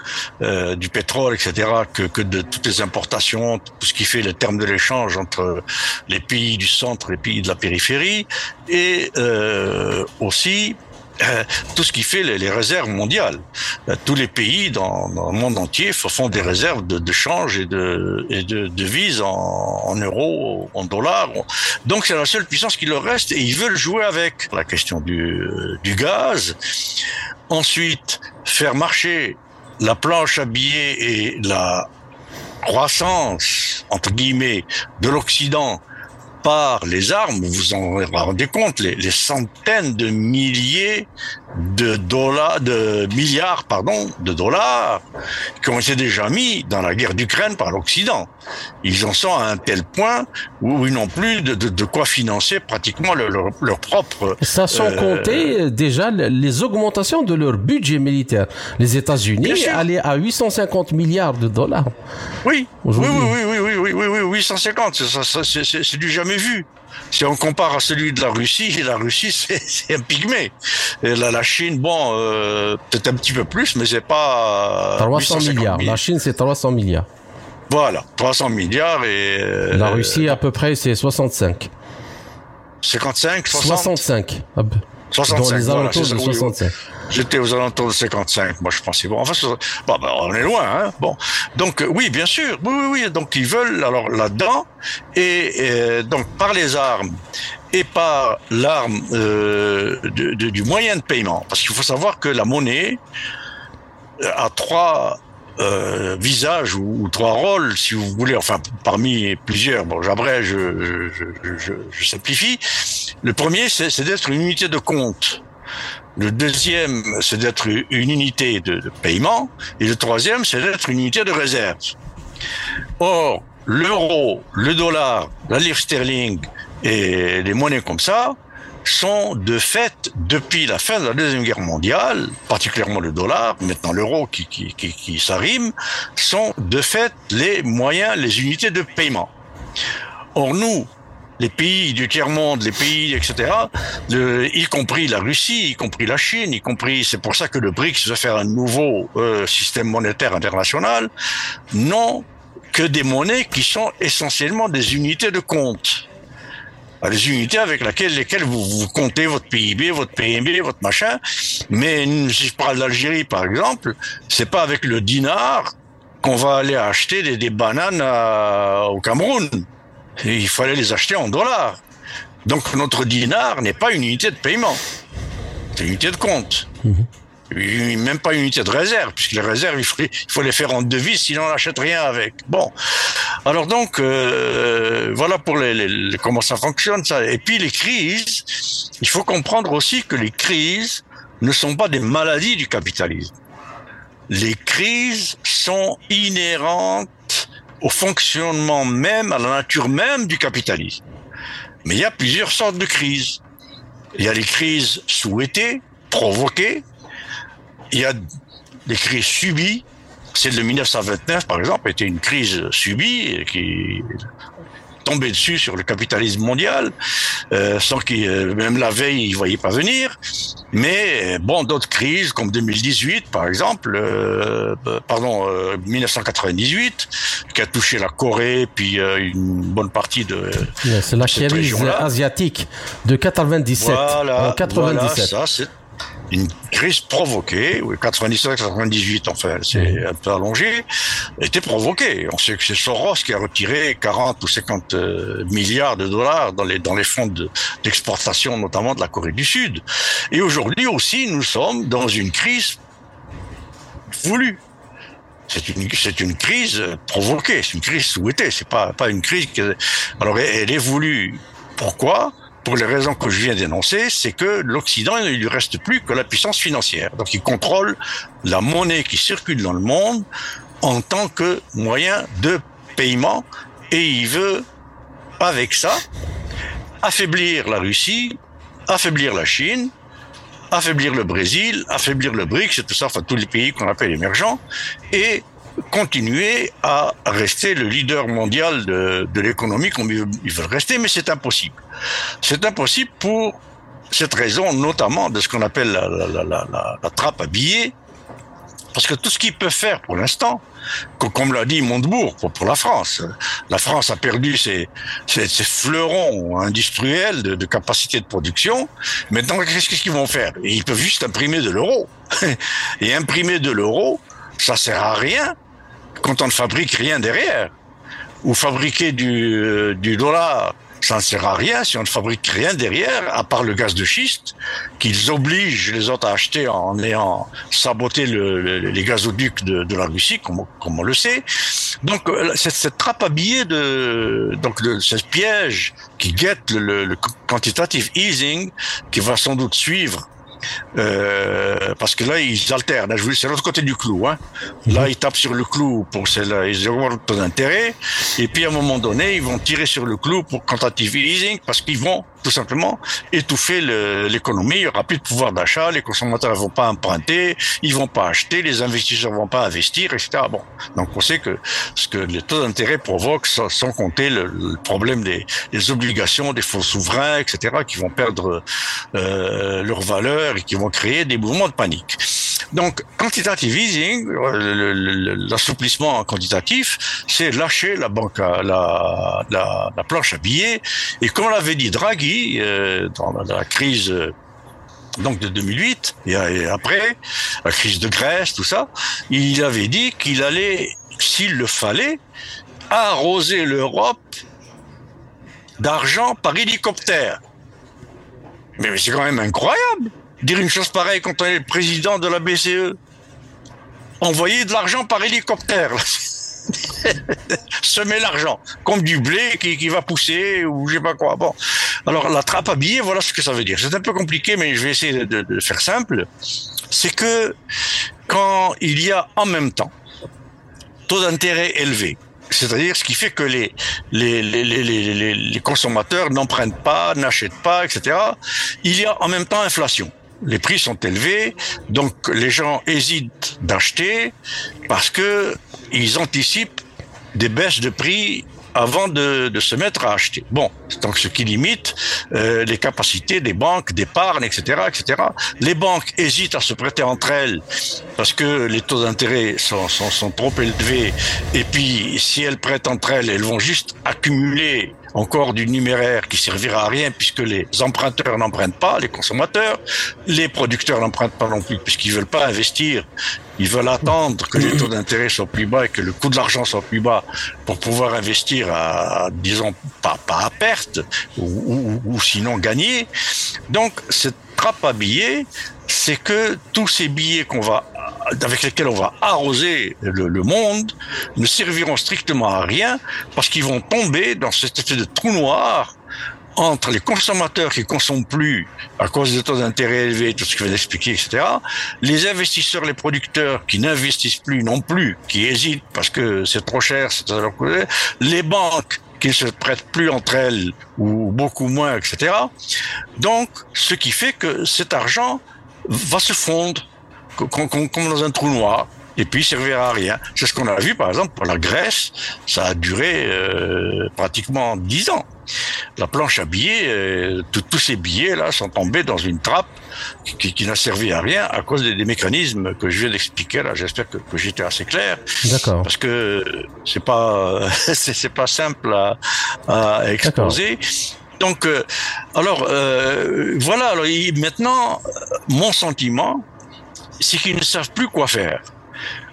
euh, du pétrole, etc., que, que de toutes les importations, tout ce qui fait le terme de l'échange entre les pays du centre et les pays de la périphérie, et euh, aussi tout ce qui fait les, réserves mondiales. Euh, tous les pays dans, le monde entier font des réserves de, change et de, et de devises en, en, euros, en dollars. Donc c'est la seule puissance qui leur reste et ils veulent jouer avec la question du, du gaz. Ensuite, faire marcher la planche à billets et la croissance, entre guillemets, de l'Occident par les armes, vous en rendez compte, les, les, centaines de milliers de dollars, de milliards, pardon, de dollars qui ont été déjà mis dans la guerre d'Ukraine par l'Occident. Ils en sont à un tel point où ils n'ont plus de, de, de, quoi financer pratiquement leur, leur, leur propre. Ça sans euh, compter déjà les augmentations de leur budget militaire. Les États-Unis allaient à 850 milliards de dollars. Oui, oui, oui, oui, oui, oui, oui, oui, 850, c'est du jamais vu. Si on compare à celui de la Russie, la Russie (laughs) c'est un pygmée. Et la, la Chine, bon, euh, peut-être un petit peu plus, mais c'est pas. 300 milliards. La Chine c'est 300 milliards. Voilà, 300 milliards et. Euh, la Russie à peu près c'est 65. 55, 60 65. 65. Dans les alentours voilà, de 65. J'étais aux alentours de 55, moi je pensais. Bon, enfin, bon, ben, on est loin, hein. Bon, donc oui, bien sûr, oui, oui, oui. Donc ils veulent alors là-dedans et, et, donc par les armes et par l'arme euh, de, de, du moyen de paiement, parce qu'il faut savoir que la monnaie a trois euh, visages ou, ou, trois rôles, si vous voulez, enfin parmi plusieurs. Bon, j'abrège, je, je, je, je, simplifie. Le premier, c'est d'être une unité de compte. Le deuxième, c'est d'être une unité de, paiement. Et le troisième, c'est d'être une unité de réserve. Or, l'euro, le dollar, la livre sterling et les monnaies comme ça, sont de fait, depuis la fin de la Deuxième Guerre mondiale, particulièrement le dollar, maintenant l'euro qui, qui, qui, qui s'arrime, sont de fait les moyens, les unités de paiement. Or nous, les pays du tiers-monde, les pays, etc., y compris la Russie, y compris la Chine, y compris, c'est pour ça que le BRICS veut faire un nouveau euh, système monétaire international, n'ont que des monnaies qui sont essentiellement des unités de compte. Les unités avec lesquelles vous, vous comptez votre PIB, votre PMB, votre machin. Mais si je parle d'Algérie, par exemple, c'est pas avec le dinar qu'on va aller acheter des, bananes au Cameroun il fallait les acheter en dollars. Donc notre dinar n'est pas une unité de paiement, c'est une unité de compte. Mhm. Même pas une unité de réserve, puisque les réserves, il faut, les faire en devises, sinon on n'achète rien avec. Bon, alors donc euh, voilà pour les, comment ça fonctionne. Ça. Et puis les crises, il faut comprendre aussi que les crises ne sont pas des maladies du capitalisme. Les crises sont inhérentes au fonctionnement même, à la nature même du capitalisme. Mais il y a plusieurs sortes de crises. Il y a les crises souhaitées, provoquées. Il y a des crises subies. Celle de 1929, par exemple, était une crise subie qui tombé dessus sur le capitalisme mondial, euh, sans qu'il, euh, même la veille, il voyait pas venir. Mais bon, d'autres crises comme 2018, par exemple, euh, pardon, 1998, qui a touché la Corée, puis une bonne partie de. c'est la crise asiatique de 97. Voilà, 97. Voilà, ça, une crise provoquée, oui, 97-98, enfin, c'est un peu allongé, était provoquée. On sait que c'est Soros qui a retiré 40 ou 50 euh, milliards de dollars dans les, dans les fonds d'exportation, notamment de la Corée du Sud. Et aujourd'hui aussi, nous sommes dans une crise voulue. C'est une, c'est une crise provoquée, c'est une crise souhaitée, c'est pas, pas une crise que, alors elle est voulue. Pourquoi? Pour les raisons que je viens d'énoncer, c'est que l'Occident, il ne lui reste plus que la puissance financière. Donc il contrôle la monnaie qui circule dans le monde en tant que moyen de paiement et il veut, avec ça, affaiblir la Russie, affaiblir la Chine, affaiblir le Brésil, affaiblir le BRICS et tout ça, enfin tous les pays qu'on appelle émergents, et continuer à rester le leader mondial de, l'économie comme ils veulent rester, mais c'est impossible. C'est impossible pour cette raison, notamment de ce qu'on appelle la, trappe à billets, parce que tout ce qu'ils peuvent faire pour l'instant, comme l'a dit Montebourg pour, la France, la France a perdu ses fleurons industriels de, de, capacité de production. Maintenant, qu'est-ce qu'ils vont faire? Ils peuvent juste imprimer de l'euro. (laughs) Et imprimer de l'euro, ça sert à rien quand on ne fabrique rien derrière. Ou fabriquer du, euh, du dollar ça ne sert à rien si on ne fabrique rien derrière, à part le gaz de schiste, qu'ils obligent les autres à acheter en ayant saboté le, les gazoducs de, la Russie, comme, on le sait. Donc, euh, cette, cette trappe à billets de, donc, ce piège qui guette le, le quantitative easing, qui va sans doute suivre euh, parce que là, ils alternent. C'est l'autre côté du clou. Hein. Là, ils tapent sur le clou pour celle-là, ils augmentent ton intérêt. Et puis, à un moment donné, ils vont tirer sur le clou pour quantitative easing parce qu'ils vont tout simplement étouffer l'économie. Il y aura plus de pouvoir d'achat, les consommateurs ne vont pas emprunter, ils vont pas acheter, les investisseurs vont pas investir, etc. Bon, donc on sait que ce que les taux d'intérêt provoquent, sans compter le, problème des, obligations des fonds souverains, etc., qui vont perdre euh, leur valeur et qui vont créer des mouvements de panique. Donc, quantitative easing, l'assouplissement quantitatif, c'est lâcher la banque, la, la planche à billets. Et comme l'avait dit Draghi euh, dans, la, crise euh, donc de 2008 et, après la crise de Grèce, tout ça, il avait dit qu'il allait, s'il le fallait, arroser l'Europe d'argent par hélicoptère. Mais c'est quand même incroyable dire une chose pareille quand on est le président de la BCE. Envoyer de l'argent par hélicoptère. (laughs) (laughs) Semer l'argent, comme du blé qui, qui, va pousser ou je sais pas quoi. Bon, alors la trappe à billets, voilà ce que ça veut dire. C'est un peu compliqué, mais je vais essayer de, de faire simple. C'est que quand il y a en même temps taux d'intérêt élevé, c'est-à-dire ce qui fait que les, les, les, les, les consommateurs n'empruntent pas, n'achètent pas, etc. Il y a en même temps inflation les prix sont élevés, donc les gens hésitent d'acheter parce que ils anticipent des baisses de prix avant de, se mettre à acheter. Bon, donc ce qui limite euh, les capacités des banques d'épargne, etc., etc. Les banques hésitent à se prêter entre elles parce que les taux d'intérêt sont, sont, sont trop élevés. Et puis, si elles prêtent entre elles, elles vont juste accumuler encore du numéraire qui servira à rien puisque les emprunteurs n'empruntent pas, les consommateurs, les producteurs n'empruntent pas non plus puisqu'ils veulent pas investir, ils veulent attendre que les taux d'intérêt soient plus bas et que le coût de l'argent soit plus bas pour pouvoir investir à, disons, pas, pas à perte ou, ou sinon gagner. Donc cette trappe à billets, c'est que tous ces billets qu'on va avec lesquels on va arroser le, monde ne serviront strictement à rien parce qu'ils vont tomber dans cette espèce de trou noir entre les consommateurs qui consomment plus à cause des taux d'intérêt élevés, tout ce que je viens d'expliquer, etc., les investisseurs, les producteurs qui n'investissent plus non plus, qui hésitent parce que c'est trop cher, c'est trop les banques qui ne se prêtent plus entre elles ou beaucoup moins, etc. Donc, ce qui fait que cet argent va se fondre comme dans un trou noir et puis servira à rien. C'est ce qu'on a vu par exemple pour la Grèce, ça a duré euh, pratiquement dix ans. La planche à billets, euh, tous ces billets là sont tombés dans une trappe qui, qui n'a servi à rien à cause des, des, mécanismes que je viens d'expliquer là. J'espère que, que j'étais assez clair. D'accord. Parce que c'est pas (laughs) c'est pas simple à, à exposer. Donc, euh, alors euh, voilà. Alors, maintenant, mon sentiment, c'est qu'ils ne savent plus quoi faire.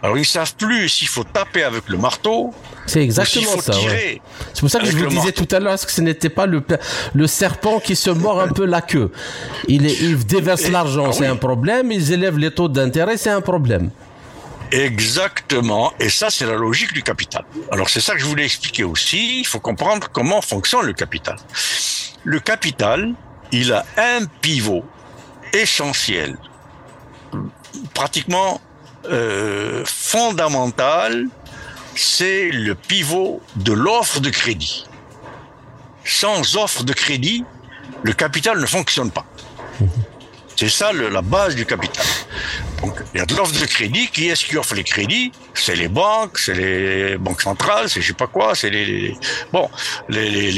Alors ils savent plus s'il faut taper avec le marteau. C'est exactement ça. C'est pour ça que je vous disais tout à l'heure que ce n'était pas le, le serpent qui se mord un peu la queue. Il, il déverse l'argent, ah c'est un problème. Ils élèvent les taux d'intérêt, c'est un problème. Exactement. Et ça, c'est la logique du capital. Alors c'est ça que je voulais expliquer aussi. Il faut comprendre comment fonctionne le capital. Le capital, il a un pivot essentiel pratiquement euh, fondamental, c'est le pivot de l'offre de crédit. Sans offre de crédit, le capital ne fonctionne pas. C'est ça la base du capital. Donc, il y a de l'offre de crédit. Qui est-ce qui offre les crédits C'est les banques, c'est les banques centrales, c'est je sais pas quoi, c'est les,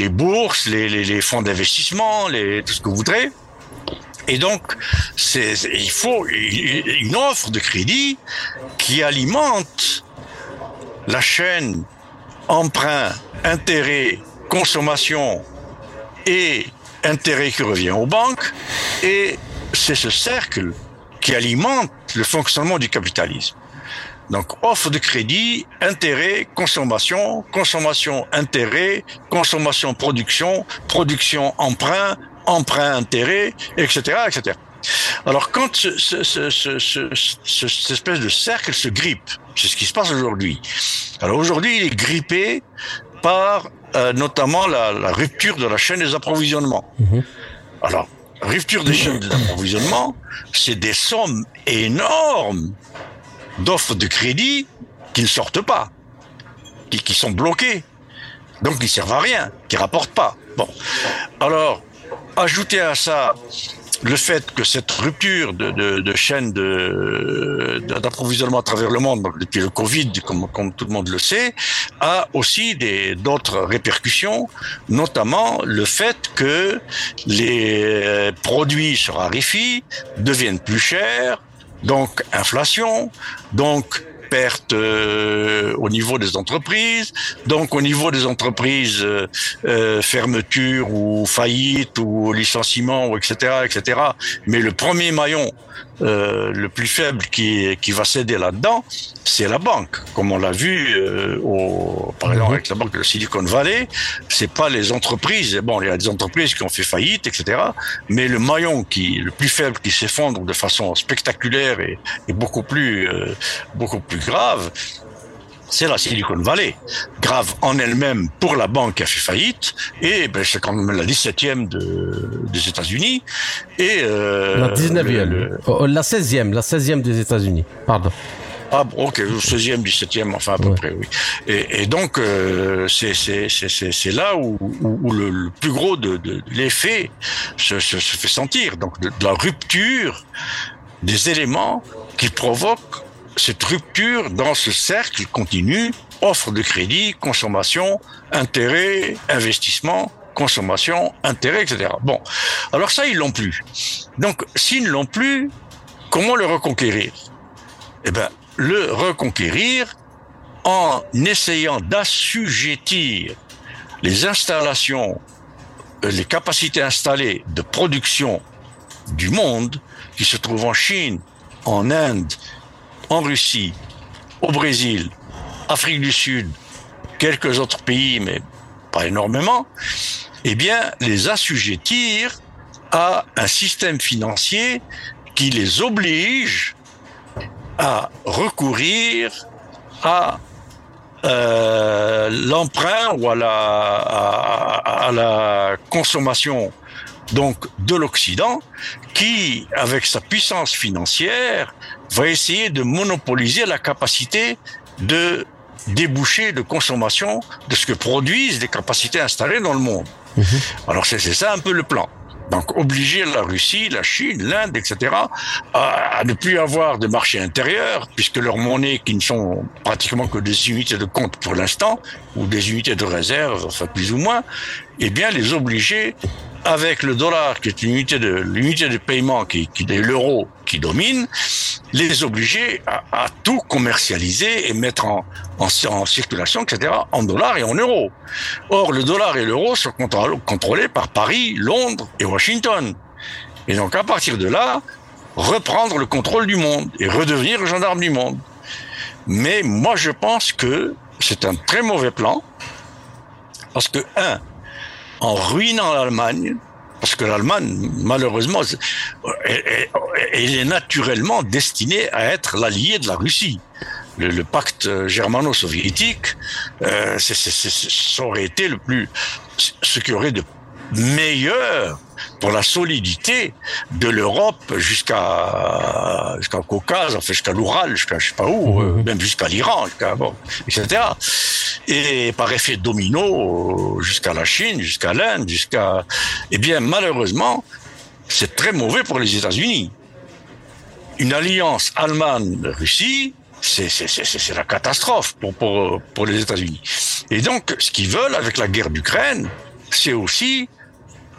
bourses, les, fonds d'investissement, tout ce que vous voudrez. Et donc, il faut une offre de crédit qui alimente la chaîne emprunt, intérêt, consommation et intérêt qui revient aux banques. C'est ce cercle qui alimente le fonctionnement du capitalisme. Donc, offre de crédit, intérêt, consommation, consommation, intérêt, consommation, production, production, emprunt, emprunt, intérêt, etc., etc. Alors quand ce, ce, ce, cette espèce de cercle se grippe, c'est ce qui se passe aujourd'hui. Alors aujourd'hui, il est grippé par euh, notamment la, la, rupture de la chaîne des approvisionnements. Mhm. Alors, rupture des chaînes d'approvisionnement, c'est des sommes énormes d'offres de crédit qui ne sortent pas, qui, qui sont bloquées, donc qui servent à rien, qui rapportent pas. Bon, alors Ajoutez à ça le fait que cette rupture de, chaîne d'approvisionnement à travers le monde, depuis le Covid, comme, comme, tout le monde le sait, a aussi d'autres répercussions, notamment le fait que les produits se raréfient, deviennent plus chers, donc inflation, donc pertes euh, au niveau des entreprises. Donc au niveau des entreprises, euh, euh, fermeture ou faillite ou licenciement, etc., etc. Mais le premier maillon euh, le plus faible qui, qui va céder là-dedans, c'est la banque. Comme on l'a vu euh, au, par exemple avec la banque de Silicon Valley, c'est pas les entreprises. Bon, il y a des entreprises qui ont fait faillite, etc. Mais le maillon qui le plus faible qui s'effondre de façon spectaculaire et, et beaucoup plus euh, beaucoup plus grave, c'est la Silicon Valley. Grave en elle-même pour la banque qui a fait faillite, et ben, c'est quand même la 17e de, des États-Unis. Et, euh, la 19e, la 16e, la 16e des États-Unis, pardon. Ah, ok, 16e, 17e, enfin à peu près, oui. Et, et donc, euh, c'est là où, où, le, le, plus gros de, de l'effet se, se, se, fait sentir. Donc, de, de la rupture des éléments qui provoquent cette rupture dans ce cercle continu offre de crédit, consommation, intérêt, investissement, consommation, intérêt, etc. Bon, alors ça, ils l'ont plus. Donc, s'ils ne l'ont plus, comment le reconquérir? Eh bien, le reconquérir en essayant d'assujettir les installations, euh, les capacités installées de production du monde, qui se trouvent en Chine, en Inde, en Russie, au Brésil, Afrique du Sud, quelques autres pays, mais pas énormément, eh bien, les assujettir à un système financier qui les oblige à recourir à euh, l'emprunt ou à la, à, la consommation donc de l'Occident, qui, avec sa puissance financière, va essayer de monopoliser la capacité de déboucher de consommation de ce que produisent les capacités installées dans le monde. Mhm. Alors c'est ça un peu le plan. Donc obliger la Russie, la Chine, l'Inde, etc. À, ne plus avoir de marché intérieur, puisque leurs monnaies, qui ne sont pratiquement que des unités de compte pour l'instant, ou des unités de réserve, enfin plus ou moins, eh bien les obliger avec le dollar qui est une de l'unité de paiement qui, qui est l'euro qui domine, les obliger à, à, tout commercialiser et mettre en, en, en, circulation, etc., en dollars et en euros. Or, le dollar et l'euro sont contrôlés par Paris, Londres et Washington. Et donc, à partir de là, reprendre le contrôle du monde et redevenir gendarme du monde. Mais moi, je pense que c'est un très mauvais plan parce que, un, en ruinant l'Allemagne, parce que l'Allemagne, malheureusement, elle, est naturellement destinée à être l'allié de la Russie. Le, pacte germano-soviétique, euh, ça aurait été le plus, ce qui aurait de meilleur pour la solidité de l'Europe jusqu'à jusqu'au Caucase, enfin jusqu'à l'Oural, jusqu'à je sais pas où, même jusqu'à l'Iran, bon, etc. Et par effet domino jusqu'à la Chine, jusqu'à l'Inde, jusqu'à eh bien malheureusement c'est très mauvais pour les États-Unis. Une alliance Allemagne-Russie, c'est la catastrophe pour, pour, pour les États-Unis. Et donc, ce qu'ils veulent avec la guerre d'Ukraine, c'est aussi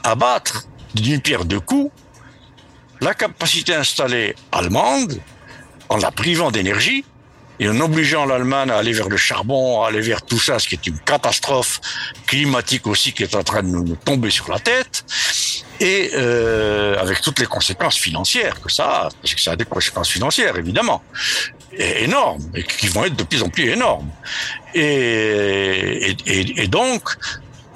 abattre d'une pierre deux coups la capacité installée allemande en la privant d'énergie et en obligeant l'Allemagne à aller vers le charbon, à aller vers tout ça, ce qui est une catastrophe climatique aussi qui est en train de nous, tomber sur la tête, et euh, avec toutes les conséquences financières que ça a, parce que ça a des conséquences financières évidemment, énormes, et qui vont être de plus en plus énormes. Et, et, et donc,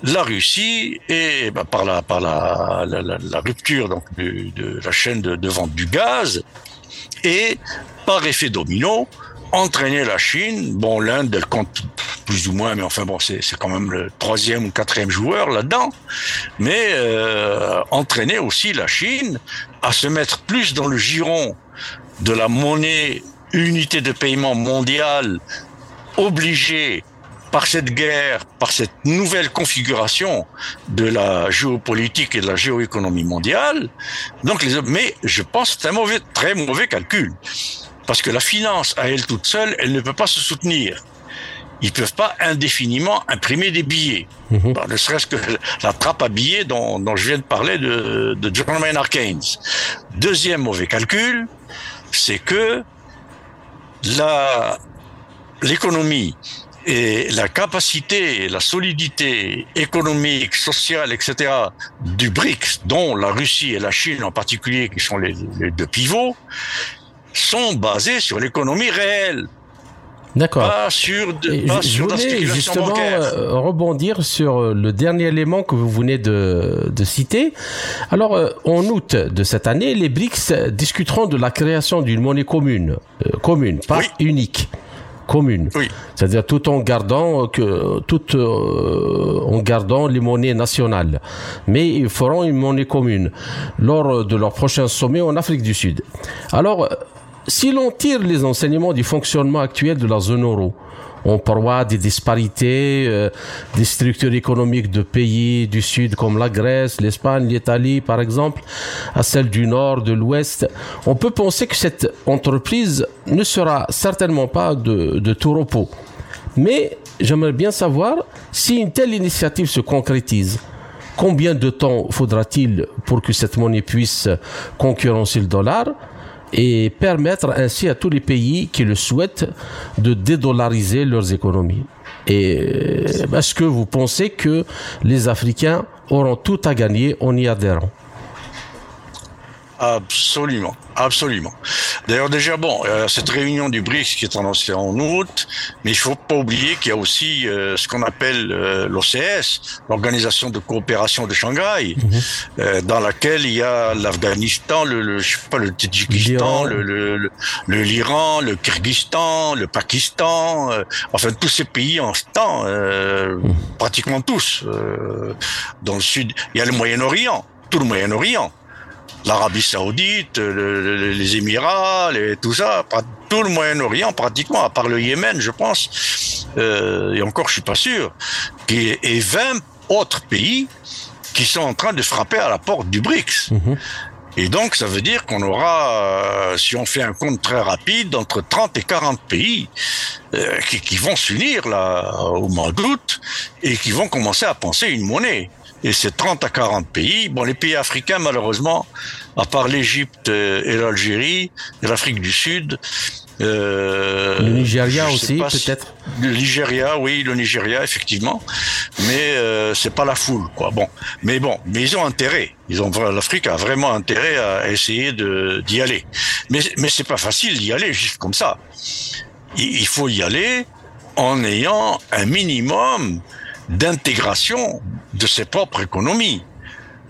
la Russie et bah, par la par la, la, rupture donc de, la chaîne de, vente du gaz et par effet domino entraîner la Chine. Bon, l'Inde elle compte plus ou moins, mais enfin bon, c'est quand même le troisième ou quatrième joueur là-dedans. Mais euh, entraîner aussi la Chine à se mettre plus dans le giron de la monnaie unité de paiement mondiale obligée par cette guerre, par cette nouvelle configuration de la géopolitique et de la géoéconomie mondiale. Donc, les, mais je pense que c'est un mauvais, très mauvais calcul. Parce que la finance, à elle toute seule, elle ne peut pas se soutenir. Ils peuvent pas indéfiniment imprimer des billets. Mhm. ne serait-ce que la trappe à billets dont, dont, je viens de parler de, de John Maynard Keynes. Deuxième mauvais calcul, c'est que la, l'économie et la capacité, la solidité économique, sociale, etc. du BRICS, dont la Russie et la Chine en particulier, qui sont les, deux pivots, sont basés sur l'économie réelle. D'accord. Pas sur, de, pas je, voulais justement euh, rebondir sur euh, le dernier élément que vous venez de, de citer. Alors, euh, en août de cette année, les BRICS discuteront de la création d'une monnaie commune, commune, pas unique commune. C'est-à-dire tout en gardant que tout euh, en gardant les monnaies nationales. Mais ils feront une monnaie commune lors de leur prochain sommet en Afrique du Sud. Alors si l'on tire les enseignements du fonctionnement actuel de la zone euro, on parle des disparités euh, des structures économiques de pays du Sud comme la Grèce, l'Espagne, l'Italie par exemple, à celles du Nord, de l'Ouest. On peut penser que cette entreprise ne sera certainement pas de, de tout repos Mais j'aimerais bien savoir si une telle initiative se concrétise. Combien de temps faudra-t-il pour que cette monnaie puisse concurrencer le dollar et permettre ainsi à tous les pays qui le souhaitent de dédollariser leurs économies. Et euh, est-ce que vous pensez que les Africains auront tout à gagner en y adhérant? Absolument, absolument. D'ailleurs, déjà, bon, euh, cette réunion du BRICS qui est annoncée en août, mais il faut pas oublier qu'il y a aussi euh, ce qu'on appelle euh, l'OCS, l'Organisation de coopération de Shanghai, mhm. dans laquelle il y a l'Afghanistan, le, le, je sais pas, le Tadjikistan, le, le, le, l'Iran, le Kyrgyzstan, le Pakistan, enfin tous ces pays en ce temps, mhm. pratiquement tous. dans le sud, il y a le Moyen-Orient, tout le Moyen-Orient l'Arabie Saoudite, les Émirats, tout ça, tout le Moyen-Orient pratiquement, à part le Yémen, je pense, euh, et encore je suis pas sûr, et, et 20 autres pays qui sont en train de frapper à la porte du BRICS. Mhm. Et donc, ça veut dire qu'on aura, euh, si on fait un compte très rapide, entre 30 et 40 pays euh, qui, qui, vont s'unir là au mois d'août et qui vont commencer à penser une monnaie. Et c'est 30 à 40 pays. Bon, les pays africains, malheureusement, à part l'Égypte et l'Algérie et l'Afrique du Sud, euh, le Nigeria aussi, peut-être. Le Nigeria, oui, le Nigeria, effectivement, mais euh, c'est pas la foule, quoi. Bon, mais bon, mais ils ont intérêt. Ils ont l'Afrique a vraiment intérêt à essayer de d'y aller. Mais mais c'est pas facile d'y aller juste comme ça. Il, faut y aller en ayant un minimum d'intégration de ses propres économies.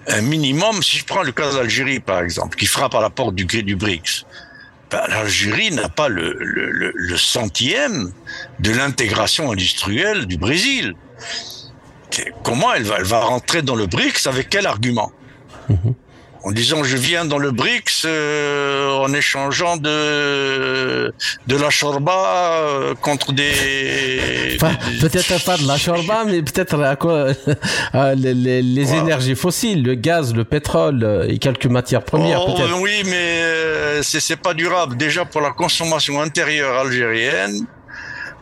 Un minimum, si je prends le cas d'Algérie par exemple, qui frappe à la porte du, du BRICS, ben, l'Algérie n'a pas le, centième de l'intégration industrielle du Brésil. Comment elle va, elle va rentrer dans le BRICS avec quel argument? Mhm en disant je viens dans le BRICS euh, en échangeant de de la chorba euh, contre des, peut-être pas de la chorba mais peut-être à quoi euh, les, les, énergies fossiles le gaz le pétrole et quelques matières premières oh, peut-être. oui mais c'est c'est pas durable. Déjà pour la consommation intérieure algérienne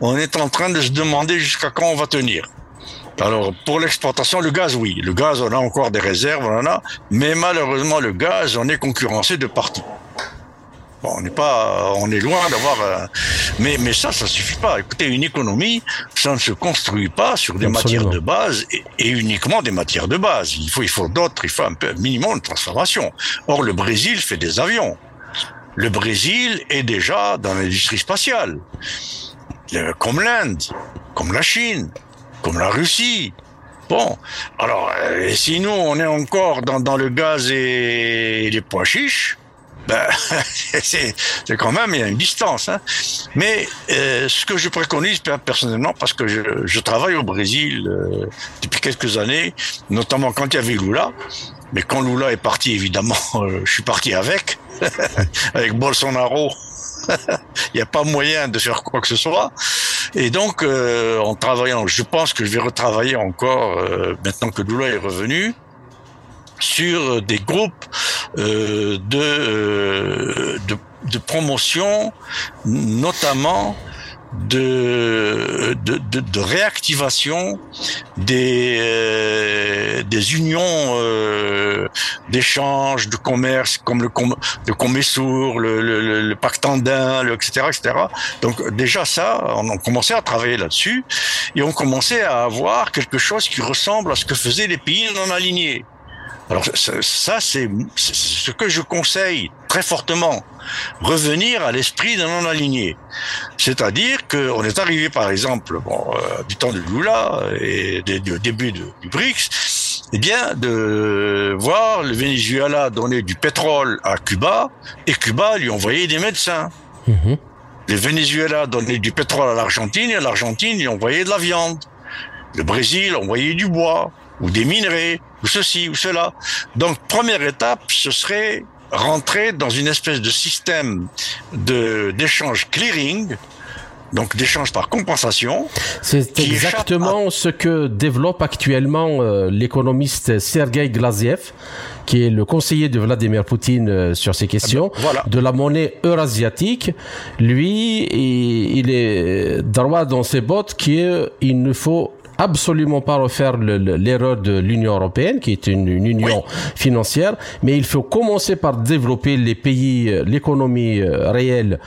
on est en train de se demander jusqu'à quand on va tenir alors, pour l'exportation, le gaz, oui. Le gaz, on a encore des réserves, on en a. Mais malheureusement, le gaz, on est concurrencé de partout. Bon, on n'est pas, on est loin d'avoir, euh, mais mais ça, ça suffit pas. Écoutez, une économie, ça ne se construit pas sur des matières de base et, uniquement des matières de base. Il faut, il faut d'autres, il faut un peu un minimum de transformation. Or, le Brésil fait des avions. Le Brésil est déjà dans l'industrie spatiale, comme l'Inde, comme la Chine comme la Russie. Bon, alors, euh, si nous, on est encore dans, le gaz et les pois chiches, ben, (laughs) c'est quand même, il y a une distance. Hein. Mais euh, ce que je préconise personnellement, parce que je, travaille au Brésil euh, depuis quelques années, notamment quand il y avait Lula, mais quand Lula est parti, évidemment, (laughs) je suis parti avec, (laughs) avec Bolsonaro. (laughs) il n'y a pas moyen de faire quoi que ce soit. Et donc, euh, en travaillant, je pense que je vais retravailler encore, euh, maintenant que Lula est revenu, sur des groupes euh, de, de, de promotion, notamment de, de, de, de réactivation des, euh, des unions euh, d'échange, de commerce, comme le, le Comessour, le, le, le, pacte le, etc., etc. Donc déjà ça, on a commencé à travailler là-dessus et on commençait à avoir quelque chose qui ressemble à ce que faisaient les pays non alignés. Alors ça, c'est ce que je conseille très fortement. Revenir à l'esprit d'un non-aligné. C'est-à-dire qu'on est arrivé, par exemple, bon, euh, du temps de Lula et du début du BRICS, eh bien, de voir le Venezuela donner du pétrole à Cuba et Cuba lui envoyer des médecins. Mhm. Le Venezuela donnait du pétrole à l'Argentine et l'Argentine lui envoyait de la viande. Le Brésil envoyait du bois ou des minerais ou ceci ou cela. Donc première étape, ce serait rentrer dans une espèce de système de d'échange clearing, donc d'échange par compensation. C'est exactement ce que développe actuellement euh, l'économiste Sergei Glaziev, qui est le conseiller de Vladimir Poutine euh, sur ces questions, Ah ben, voilà. de la monnaie eurasiatique, lui, il, il est droit dans ses bottes qu'il ne faut absolument pas refaire le- le- l'erreur de l'Union européenne, qui est une, une union financière, mais il faut commencer par développer les pays, euh, l'économie euh, réelle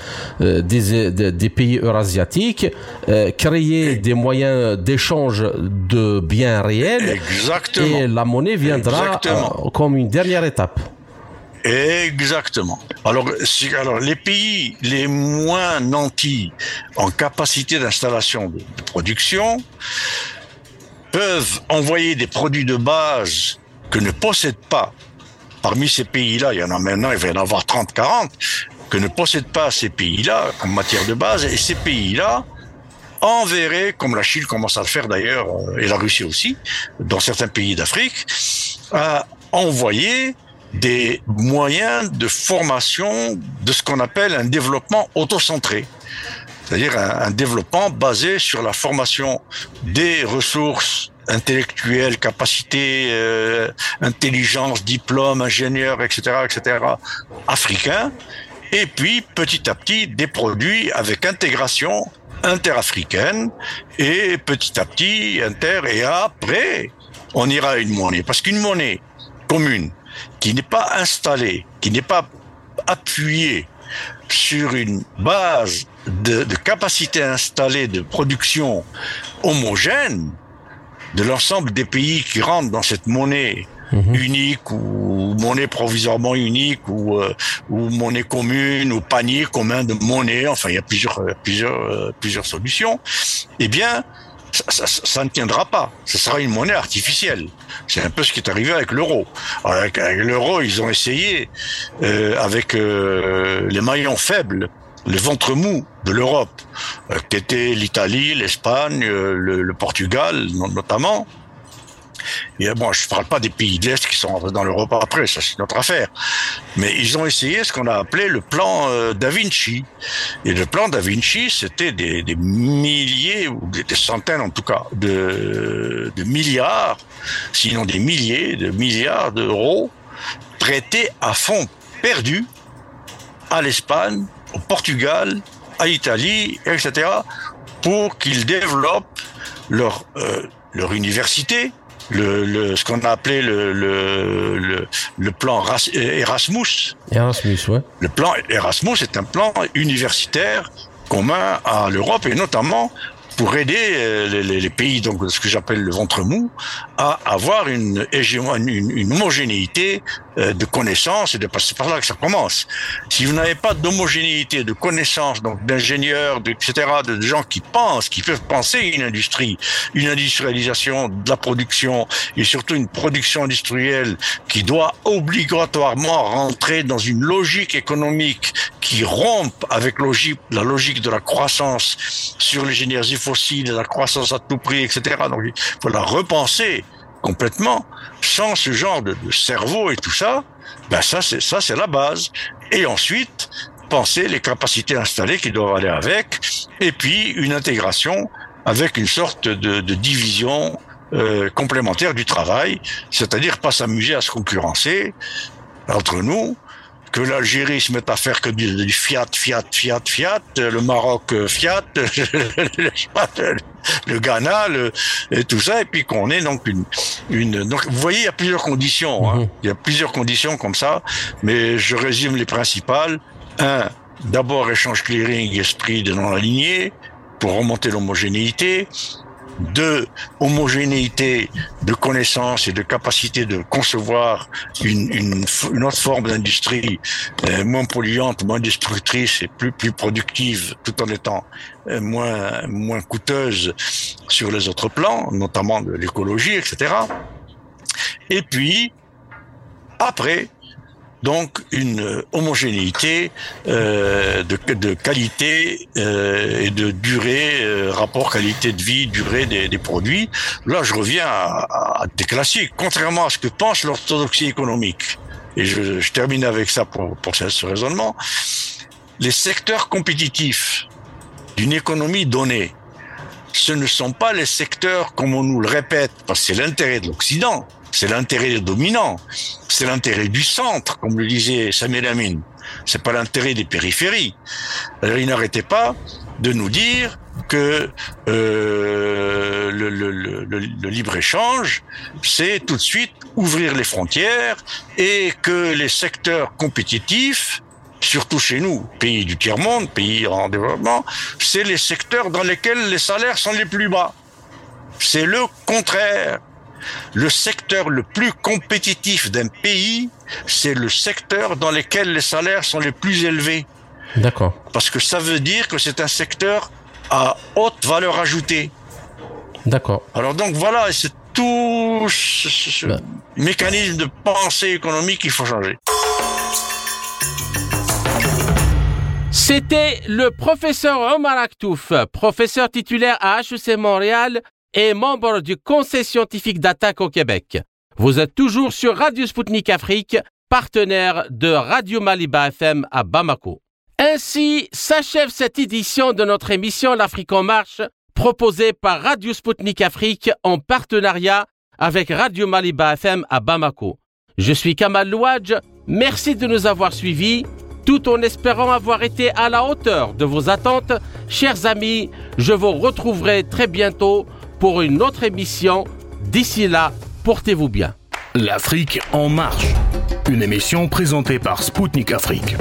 euh, des, pays eurasiatiques, euh, créer des moyens d'échange de biens réels, Exactement. et la monnaie viendra euh, comme une dernière étape. Exactement. Alors, si- alors, les pays les moins nantis en capacité d'installation de, de production peuvent envoyer des produits de base que ne possèdent pas. Parmi ces pays-là, il y en a maintenant, il va y en avoir 30, 40, que ne possèdent pas ces pays-là en matière de base. Et ces pays-là enverraient, comme la Chine commence à le faire d'ailleurs, euh, et la Russie aussi, dans certains pays d'Afrique, à envoyer des moyens de formation de ce qu'on appelle un développement autocentré. C'est-à-dire un, un développement basé sur la formation des ressources intellectuelles, capacités, euh, intelligence, diplôme, ingénieur, etc., etc., africains, et puis petit à petit des produits avec intégration interafricaine et petit à petit inter et après on ira à une monnaie parce qu'une monnaie commune qui n'est pas installée, qui n'est pas appuyée sur une base de, de capacité installée de production homogène de l'ensemble des pays qui rentrent dans cette monnaie unique ou monnaie provisoirement unique ou, euh, ou monnaie commune ou panier commun de monnaie, enfin il y a plusieurs, euh, plusieurs, euh, plusieurs solutions, eh bien ça, ne tiendra pas. Ce sera une monnaie artificielle. C'est un peu ce qui est arrivé avec l'euro. Avec, avec l'euro, ils ont essayé, euh, avec euh, les maillons faibles, le ventre mou de l'Europe, euh, qui était l'Italie, l'Espagne, euh, le, Portugal no- notamment. Et euh, bon, je parle pas des pays de l'Est qui sont rentrés dans l'Europe après, ça c'est notre affaire. Mais ils ont essayé ce qu'on a appelé le plan euh, Da Vinci. Et le plan Da Vinci, c'était des, des milliers, ou des, des centaines en tout cas, de, de milliards, sinon des milliers de milliards d'euros prêtés à fonds perdus à l'Espagne, au Portugal, à l'Italie, etc., pour qu'ils développent leur, euh, leur université, le, le, ce qu'on a appelé le, le, le, le plan Ras- Erasmus. Erasmus, ouais. Le plan Erasmus est un plan universitaire commun à l'Europe et notamment pour aider euh, les, les- les pays, donc ce que j'appelle le ventre mou, à avoir une, une, une homogénéité euh, de connaissances et de c'est par là que ça commence. Si vous n'avez pas d'homogénéité de connaissances, donc d'ingénieurs, etc., de gens qui pensent, qui peuvent penser une industrie, une industrialisation de la production et surtout une production industrielle qui doit obligatoirement rentrer dans une logique économique qui rompe avec logique, la logique de la croissance sur les énergies la croissance à tout prix, etc. Donc il faut la repenser complètement. Sans ce genre de, cerveau et tout ça, ben ça c'est ça c'est la base. Et ensuite penser les capacités installées qui doivent aller avec, et puis une intégration avec une sorte de, de division euh, complémentaire du travail, c'est-à-dire pas s'amuser à se concurrencer entre nous, que l'Algérie se mette à faire que du, du fiat, fiat, fiat, fiat, le Maroc euh, fiat, (laughs) le, le Ghana, le, et tout ça, et puis qu'on ait donc une, une. Donc vous voyez, il y a plusieurs conditions. Hein. Il y a plusieurs conditions comme ça, mais je résume les principales. Un, d'abord échange clearing, esprit de non aligné pour remonter l'homogénéité. Deux, homogénéité de connaissances et de capacité de concevoir une, une, une autre forme d'industrie euh, moins polluante, moins destructrice et plus, plus productive, tout en étant euh, moins, moins coûteuse sur les autres plans, notamment de l'écologie, etc. Et puis, après, donc une homogénéité euh, de, de, qualité euh, et de durée, euh, rapport qualité de vie, durée des, des produits. Là, je reviens à, à, des classiques, contrairement à ce que pense l'orthodoxie économique. Et je, je, termine avec ça pour, pour ce raisonnement. Les secteurs compétitifs d'une économie donnée, ce ne sont pas les secteurs, comme on nous le répète, parce que c'est l'intérêt de l'Occident, c'est l'intérêt dominant, c'est l'intérêt du centre, comme le disait Samuel Amin. C'est pas l'intérêt des périphéries. Alors il n'arrêtait pas de nous dire que euh, le, le, libre-échange, c'est tout de suite ouvrir les frontières et que les secteurs compétitifs, surtout chez nous, pays du tiers-monde, pays en développement, c'est les secteurs dans lesquels les salaires sont les plus bas. C'est le contraire. Le secteur le plus compétitif d'un pays, c'est le secteur dans lequel les salaires sont les plus élevés. D'accord. Parce que ça veut dire que c'est un secteur à haute valeur ajoutée. D'accord. Alors donc voilà, c'est tout ce, bah. mécanisme de pensée économique qu'il faut changer. C'était le professeur Omar Aktouf, professeur titulaire à HEC Montréal et membre du Conseil scientifique d'attaque au Québec. Vous êtes toujours sur Radio Sputnik Afrique, partenaire de Radio Maliba FM à Bamako. Ainsi s'achève cette édition de notre émission L'Afrique en marche, proposée par Radio Sputnik Afrique en partenariat avec Radio Maliba FM à Bamako. Je suis Kamal Louadj, merci de nous avoir suivis, tout en espérant avoir été à la hauteur de vos attentes. Chers amis, je vous retrouverai très bientôt pour une autre émission. D'ici là, portez-vous bien. L'Afrique en marche, une émission présentée par Spoutnik Afrique.